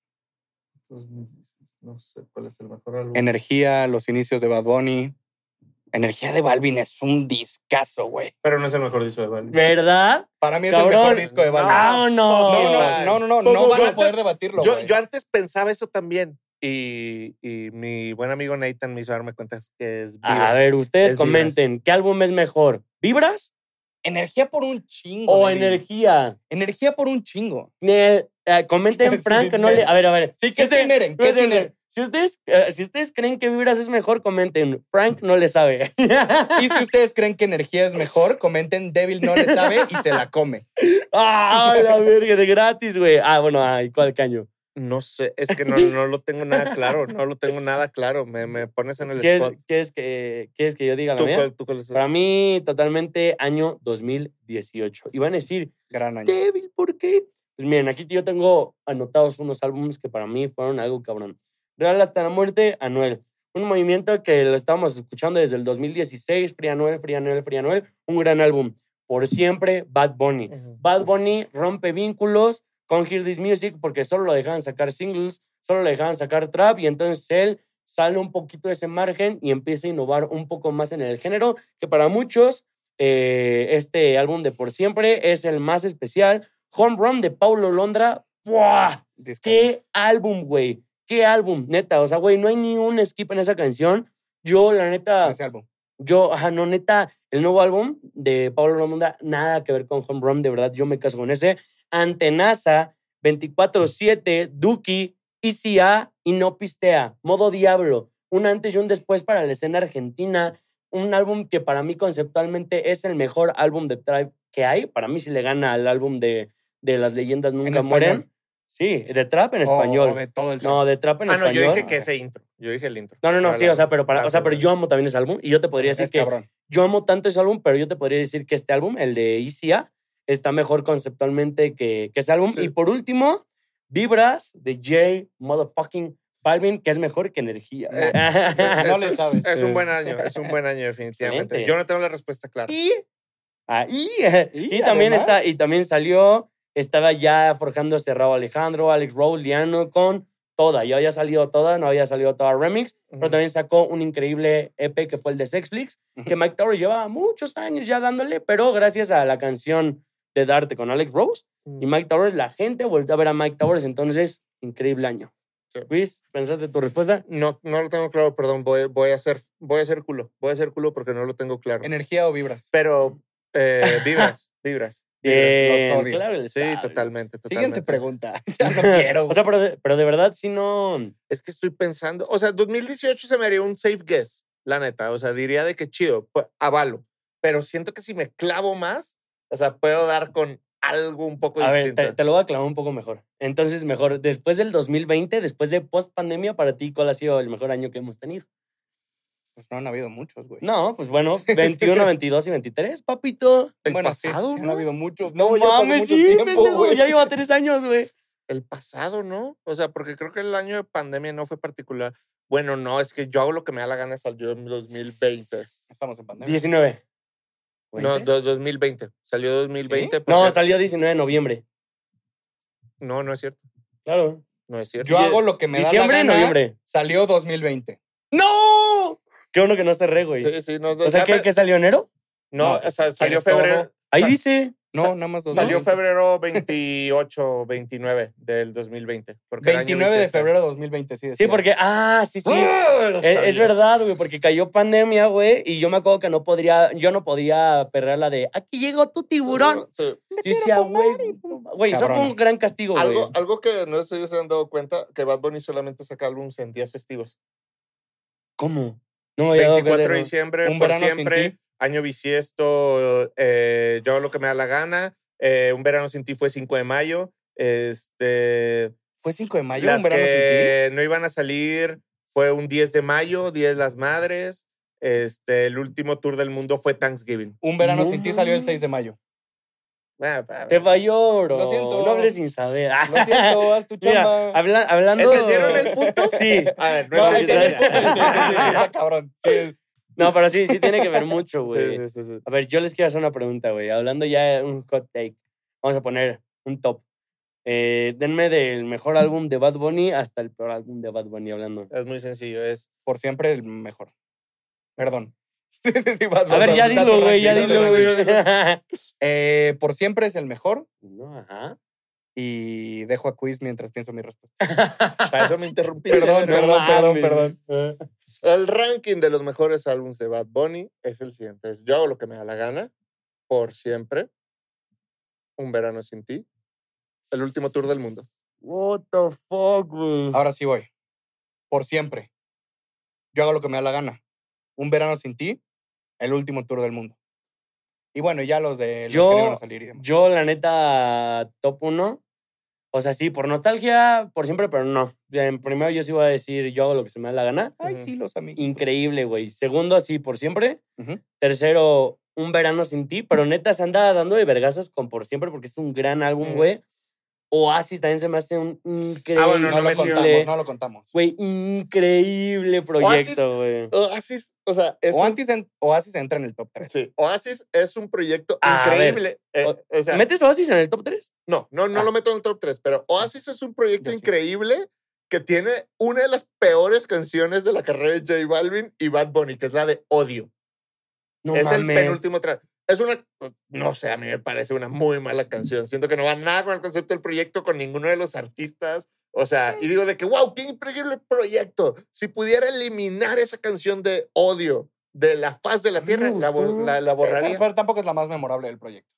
[SPEAKER 3] No sé cuál es el mejor álbum.
[SPEAKER 1] Energía, los inicios de Bad Bunny. Energía de Balvin es un discazo, güey.
[SPEAKER 3] Pero no es el mejor disco de Balvin.
[SPEAKER 2] ¿Verdad?
[SPEAKER 1] Para mí es
[SPEAKER 2] Cabrón.
[SPEAKER 1] el mejor disco de Balvin.
[SPEAKER 2] ¡Ah, no!
[SPEAKER 1] No, no, no, no, no, no van a poder debatirlo,
[SPEAKER 3] Yo,
[SPEAKER 1] güey.
[SPEAKER 3] yo antes pensaba eso también. Y, y mi buen amigo Nathan me hizo darme cuenta que es
[SPEAKER 2] A
[SPEAKER 3] Viva.
[SPEAKER 2] ver, ustedes
[SPEAKER 3] Es Vibras.
[SPEAKER 2] comenten, ¿qué álbum es mejor? ¿Vibras
[SPEAKER 1] Energía por un chingo.
[SPEAKER 2] o. Energía?
[SPEAKER 1] Energía por un chingo.
[SPEAKER 2] Comenten, Frank, no le... A ver, a ver.
[SPEAKER 1] Sí,
[SPEAKER 2] Si
[SPEAKER 1] ¿qué
[SPEAKER 2] usted-
[SPEAKER 1] tienen? ¿Qué tienen?
[SPEAKER 2] Si ustedes, eh, si ustedes creen que Vibras es mejor, comenten. Frank no le sabe.
[SPEAKER 1] Y si ustedes creen que energía es mejor, comenten Devil no le sabe y se la come.
[SPEAKER 2] ¡Ah, la verga! De gratis, güey. Ah, bueno, ay, ¿cuál caño?
[SPEAKER 3] No sé, es que no, no lo tengo nada claro. No lo tengo nada claro. Me, me pones en el
[SPEAKER 2] ¿Quieres,
[SPEAKER 3] spot.
[SPEAKER 2] quieres que, ¿Quieres que yo diga la
[SPEAKER 3] ¿Tú,
[SPEAKER 2] mía?
[SPEAKER 3] cuál- tú cuál es?
[SPEAKER 2] Para mí, totalmente año 2018. Y van a decir,
[SPEAKER 1] Gran año.
[SPEAKER 2] débil, ¿por qué? Pues miren, aquí yo tengo anotados unos álbumes que para mí fueron algo cabrón. Real hasta la muerte, Anuel. Un movimiento que lo estábamos escuchando desde el 2016, Free Anuel, Free Anuel, Free Anuel. Un gran álbum. Por siempre, Bad Bunny. Bad Bunny rompe vínculos con Hear This Music porque solo lo dejaban sacar singles, solo le dejaban sacar trap y entonces él sale un poquito de ese margen y empieza a innovar un poco más en el género, que para muchos eh, este álbum de Por Siempre es el más especial. Home Run de Paulo Londra, ¡buah! ¡Qué álbum, güey! ¡Qué álbum! Neta, o sea, güey, no hay ni un skip en esa canción. Yo, la neta,
[SPEAKER 1] Ese álbum.
[SPEAKER 2] yo, ajá, no, neta, el nuevo álbum de Pablo Londra, nada que ver con Home Run, de verdad, yo me caso con ese. Antenaza, 24-7, Duki, ICA y No Pistea, Modo Diablo, un antes y un después para la escena argentina, un álbum que para mí conceptualmente es el mejor álbum de trap que hay, para mí sí le gana al álbum de, de Las Leyendas Nunca
[SPEAKER 1] español?
[SPEAKER 2] Mueren. Sí, de trap en
[SPEAKER 1] O-
[SPEAKER 2] español.
[SPEAKER 1] o de todo el
[SPEAKER 2] no, de trap en
[SPEAKER 3] Ah, no,
[SPEAKER 2] español.
[SPEAKER 3] yo dije que ese intro. Yo dije el intro.
[SPEAKER 2] No, no, no, sí,
[SPEAKER 3] la-
[SPEAKER 2] o sea, pero, para, o sea, pero yo amo también ese álbum y yo te podría decir
[SPEAKER 1] Es
[SPEAKER 2] que
[SPEAKER 1] cabrón.
[SPEAKER 2] yo amo tanto ese álbum, pero yo te podría decir que este álbum, el de ICA, está mejor conceptualmente que, que ese álbum.
[SPEAKER 3] Sí.
[SPEAKER 2] Y por último, Vibras de J Motherfucking Balvin, que es mejor que energía.
[SPEAKER 3] Eh,
[SPEAKER 1] No
[SPEAKER 3] Es-
[SPEAKER 1] le sabes.
[SPEAKER 3] Es un buen año, es un buen año, definitivamente.
[SPEAKER 2] Excelente.
[SPEAKER 3] Yo no tengo la respuesta clara.
[SPEAKER 2] y, ah, y,
[SPEAKER 1] Y
[SPEAKER 2] y también
[SPEAKER 1] además-
[SPEAKER 2] está, y también salió, estaba ya forjando cerrado Alejandro, Alex Rowe, Liano con toda. Ya había salido toda, no había salido toda remix, pero también sacó un increíble EP que fue el de Sexflix, que
[SPEAKER 1] Ujú.
[SPEAKER 2] Mike Towers llevaba muchos años ya dándole, pero gracias a la canción de Darte con Alex Rose y Mike Towers, la gente volvió a ver a Mike Towers, entonces, increíble año.
[SPEAKER 3] Sí.
[SPEAKER 2] Luis, ¿pensaste tu respuesta?
[SPEAKER 3] No, no lo tengo claro, perdón. Voy, voy, a hacer, voy a hacer culo. Voy a hacer culo porque no lo tengo claro.
[SPEAKER 1] ¿Energía o vibras?
[SPEAKER 3] Pero eh, vibras, vibras.
[SPEAKER 2] Bien,
[SPEAKER 1] los odio.
[SPEAKER 2] claro,
[SPEAKER 3] Sí,
[SPEAKER 2] sabe.
[SPEAKER 3] totalmente, totalmente.
[SPEAKER 1] Siguiente pregunta. Ya no quiero.
[SPEAKER 2] O sea, pero de, pero de verdad, si no...
[SPEAKER 3] Es que estoy pensando, o sea, 2018 se me haría un safe guess, la neta. O sea, diría de que chido, pues, avalo. Pero siento que si me clavo más, o sea, puedo dar con algo un poco
[SPEAKER 2] A ver,
[SPEAKER 3] distinto.
[SPEAKER 2] te, te lo voy a aclarar un poco mejor. Entonces, mejor, después del 2020, después de post pandemia, para ti, ¿cuál ha sido el mejor año que hemos tenido?
[SPEAKER 1] Pues no han habido muchos, güey.
[SPEAKER 2] No, pues bueno, 21, 22 y 23, papito.
[SPEAKER 3] El
[SPEAKER 1] bueno, sí,
[SPEAKER 3] pasado,
[SPEAKER 1] sí, han
[SPEAKER 3] ¿no?
[SPEAKER 1] habido muchos.
[SPEAKER 2] No,
[SPEAKER 1] No,
[SPEAKER 2] mames,
[SPEAKER 1] mucho
[SPEAKER 2] sí,
[SPEAKER 1] tiempo,
[SPEAKER 2] pendejo. Ya lleva tres años, güey.
[SPEAKER 3] El pasado, ¿no? O sea, porque creo que el año de pandemia no fue particular. Bueno, no, es que yo hago lo que me da la gana salió en 2020.
[SPEAKER 1] Estamos en pandemia.
[SPEAKER 2] 19.
[SPEAKER 3] No,
[SPEAKER 2] ¿20?
[SPEAKER 3] do- 2020. Salió 2020.
[SPEAKER 2] No,
[SPEAKER 3] porque-
[SPEAKER 2] salió 19 de noviembre.
[SPEAKER 3] No, no es cierto.
[SPEAKER 2] Claro.
[SPEAKER 3] No es cierto.
[SPEAKER 1] Yo hago lo que me da la gana.
[SPEAKER 2] noviembre.
[SPEAKER 1] Salió 2020.
[SPEAKER 2] ¡No! Qué bueno que no esté re, güey.
[SPEAKER 3] Sí, sí, no,
[SPEAKER 2] o sea, ¿qué, qué salió enero?
[SPEAKER 3] No,
[SPEAKER 1] No,
[SPEAKER 3] o sea, salió febrero.
[SPEAKER 2] Ahí dice.
[SPEAKER 1] No, nada más
[SPEAKER 3] Salió
[SPEAKER 1] 2020.
[SPEAKER 3] febrero 28, 29 del 2020. porque el año
[SPEAKER 1] 29 de febrero de 2020, sí.
[SPEAKER 2] Sí, porque. Ah, sí, sí.
[SPEAKER 3] ¡Ah! Lo
[SPEAKER 2] Es, verdad, güey, porque cayó pandemia, güey, y yo me acuerdo que no podría, yo no podía perder la de aquí llegó tu tiburón.
[SPEAKER 3] Sí.
[SPEAKER 2] Decía, güey, güey, eso fue un gran castigo, güey.
[SPEAKER 3] Algo, algo que no sé si se han dado cuenta, que Bad Bunny solamente saca álbumes en días festivos.
[SPEAKER 2] ¿Cómo? No me había dado cuenta
[SPEAKER 3] 24 de diciembre,
[SPEAKER 1] Un
[SPEAKER 3] por
[SPEAKER 1] verano sin
[SPEAKER 3] siempre,
[SPEAKER 1] ti.
[SPEAKER 3] año bisiesto, eh, yo hago lo que me da la gana, eh, un verano sin ti fue 5 de mayo, este,
[SPEAKER 1] Fue 5 de mayo,
[SPEAKER 3] las
[SPEAKER 1] un verano sin
[SPEAKER 3] que no iban a salir fue un 10 de mayo, 10 de las madres, este, el último tour del mundo fue Thanksgiving.
[SPEAKER 1] ti. Un verano
[SPEAKER 2] No
[SPEAKER 1] sin ti salió el
[SPEAKER 2] mames.
[SPEAKER 1] 6 de mayo.
[SPEAKER 2] Te falló, bro.
[SPEAKER 1] Lo siento.
[SPEAKER 2] No hables sin saber.
[SPEAKER 1] Lo siento, haz tu
[SPEAKER 2] Mira,
[SPEAKER 1] chamba.
[SPEAKER 2] habla- hablando.
[SPEAKER 3] ¿Entendieron el punto?
[SPEAKER 2] Sí.
[SPEAKER 3] A ver, no,
[SPEAKER 1] No,
[SPEAKER 3] es
[SPEAKER 1] sí, sí, sí, sí, sí, sí, sí, está cabrón. Sí.
[SPEAKER 2] No, pero sí, sí tiene que ver mucho, güey.
[SPEAKER 3] Sí, sí, sí, sí.
[SPEAKER 2] A ver, yo les quiero hacer una pregunta, güey. Hablando ya de un hot take. Vamos a poner un top. Eh, denme del mejor álbum de Bad Bunny hasta el peor álbum de Bad Bunny hablando.
[SPEAKER 3] Es muy sencillo, es
[SPEAKER 1] Por siempre el mejor. Perdón. Sí, sí, sí, vas,
[SPEAKER 2] A ver,
[SPEAKER 1] vas,
[SPEAKER 2] ya dilo, güey, ya dilo, güey.
[SPEAKER 1] Eh, por siempre es el mejor
[SPEAKER 2] No, ajá.
[SPEAKER 1] y dejo a quiz mientras pienso mi respuesta.
[SPEAKER 3] Para eso me interrumpiste.
[SPEAKER 1] Perdón, perdón, perdón,
[SPEAKER 2] mames.
[SPEAKER 1] perdón.
[SPEAKER 3] El ranking de los mejores álbumes de Bad Bunny es el siguiente. Es Yo hago lo que me da la gana, por siempre, Un verano sin ti, El último tour del mundo.
[SPEAKER 2] What the fuck, güey.
[SPEAKER 1] Ahora sí voy. Por siempre. Yo hago lo que me da la gana. Un verano sin ti, el último tour del mundo. Y bueno, ya los de los
[SPEAKER 2] Yo-
[SPEAKER 1] que no iban a salir y demás.
[SPEAKER 2] Yo, la neta, top 1. O sea, sí, por nostalgia, por siempre, pero no. En primero yo sí voy a decir, yo hago lo que se me da la gana.
[SPEAKER 1] Ay, sí, los amigos.
[SPEAKER 2] Increíble, güey. Segundo, así, por siempre. Tercero, Un verano sin ti. Pero neta, se anda dando de vergazos con por siempre porque es un gran álbum,
[SPEAKER 3] Ujú.
[SPEAKER 2] güey. Oasis también se me hace un increíble.
[SPEAKER 3] Ah, bueno,
[SPEAKER 1] No, lo contamos, no lo contamos.
[SPEAKER 2] Güey, increíble proyecto, güey.
[SPEAKER 3] Oasis, o sea, es un-
[SPEAKER 1] Oasis, Oasis entra en el top 3.
[SPEAKER 3] sí, Oasis es un proyecto
[SPEAKER 2] A ver,
[SPEAKER 3] increíble. Eh,
[SPEAKER 2] o-
[SPEAKER 3] sea,
[SPEAKER 2] ¿Metes Oasis en el top 3?
[SPEAKER 3] no, no, no
[SPEAKER 2] Ah.
[SPEAKER 3] lo meto en el top 3, pero Oasis es un proyecto
[SPEAKER 1] Yo sí.
[SPEAKER 3] increíble que tiene una de las peores canciones de la carrera de J Balvin y Bad Bunny, que es la de Odio.
[SPEAKER 2] No
[SPEAKER 3] es el penúltimo track. Es una, no sé, a mí me parece una muy mala canción. Siento que no va nada con el concepto del proyecto, con ninguno de los artistas. O sea, y digo de que, wow, qué increíble proyecto. Si pudiera eliminar esa canción de odio de la faz de la tierra, la, la, la
[SPEAKER 1] Sí,
[SPEAKER 3] borraría.
[SPEAKER 1] pero tampoco es la más memorable del proyecto.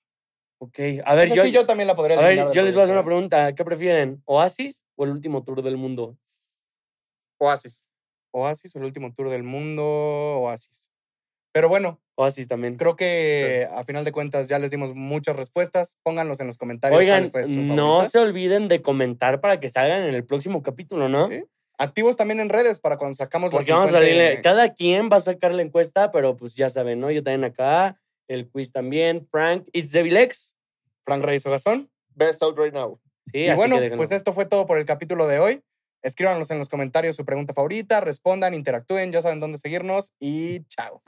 [SPEAKER 2] Ok, a ver,
[SPEAKER 1] O sea,
[SPEAKER 2] yo,
[SPEAKER 1] sí, yo también la podría
[SPEAKER 2] a ver,
[SPEAKER 1] eliminar
[SPEAKER 2] yo les voy a hacer una pregunta. ¿Qué prefieren? ¿Oasis o el último tour del mundo?
[SPEAKER 3] Oasis.
[SPEAKER 1] Oasis o el último tour del mundo, Oasis. Pero bueno,
[SPEAKER 2] Oasis también.
[SPEAKER 1] creo que a final de cuentas ya les dimos muchas respuestas. Pónganlos en los comentarios.
[SPEAKER 2] Oigan,
[SPEAKER 1] cuál fue su
[SPEAKER 2] no
[SPEAKER 1] favorita.
[SPEAKER 2] se olviden de comentar para que salgan en el próximo capítulo, ¿no?
[SPEAKER 1] Sí. Activos también en redes para cuando sacamos
[SPEAKER 2] Porque
[SPEAKER 1] las
[SPEAKER 2] vamos a
[SPEAKER 1] 50
[SPEAKER 2] salirle, cada quien va a sacar la encuesta, pero pues ya saben, ¿no? Yo también acá, el quiz también, Frank, It's Devilex,
[SPEAKER 1] Frank Reyes Ogazón.
[SPEAKER 3] Best out right now.
[SPEAKER 2] Sí,
[SPEAKER 1] y
[SPEAKER 2] así
[SPEAKER 1] bueno,
[SPEAKER 2] que
[SPEAKER 1] pues esto fue todo por el capítulo de hoy. Escríbanos en los comentarios su pregunta favorita, respondan, interactúen, ya saben dónde seguirnos y chao.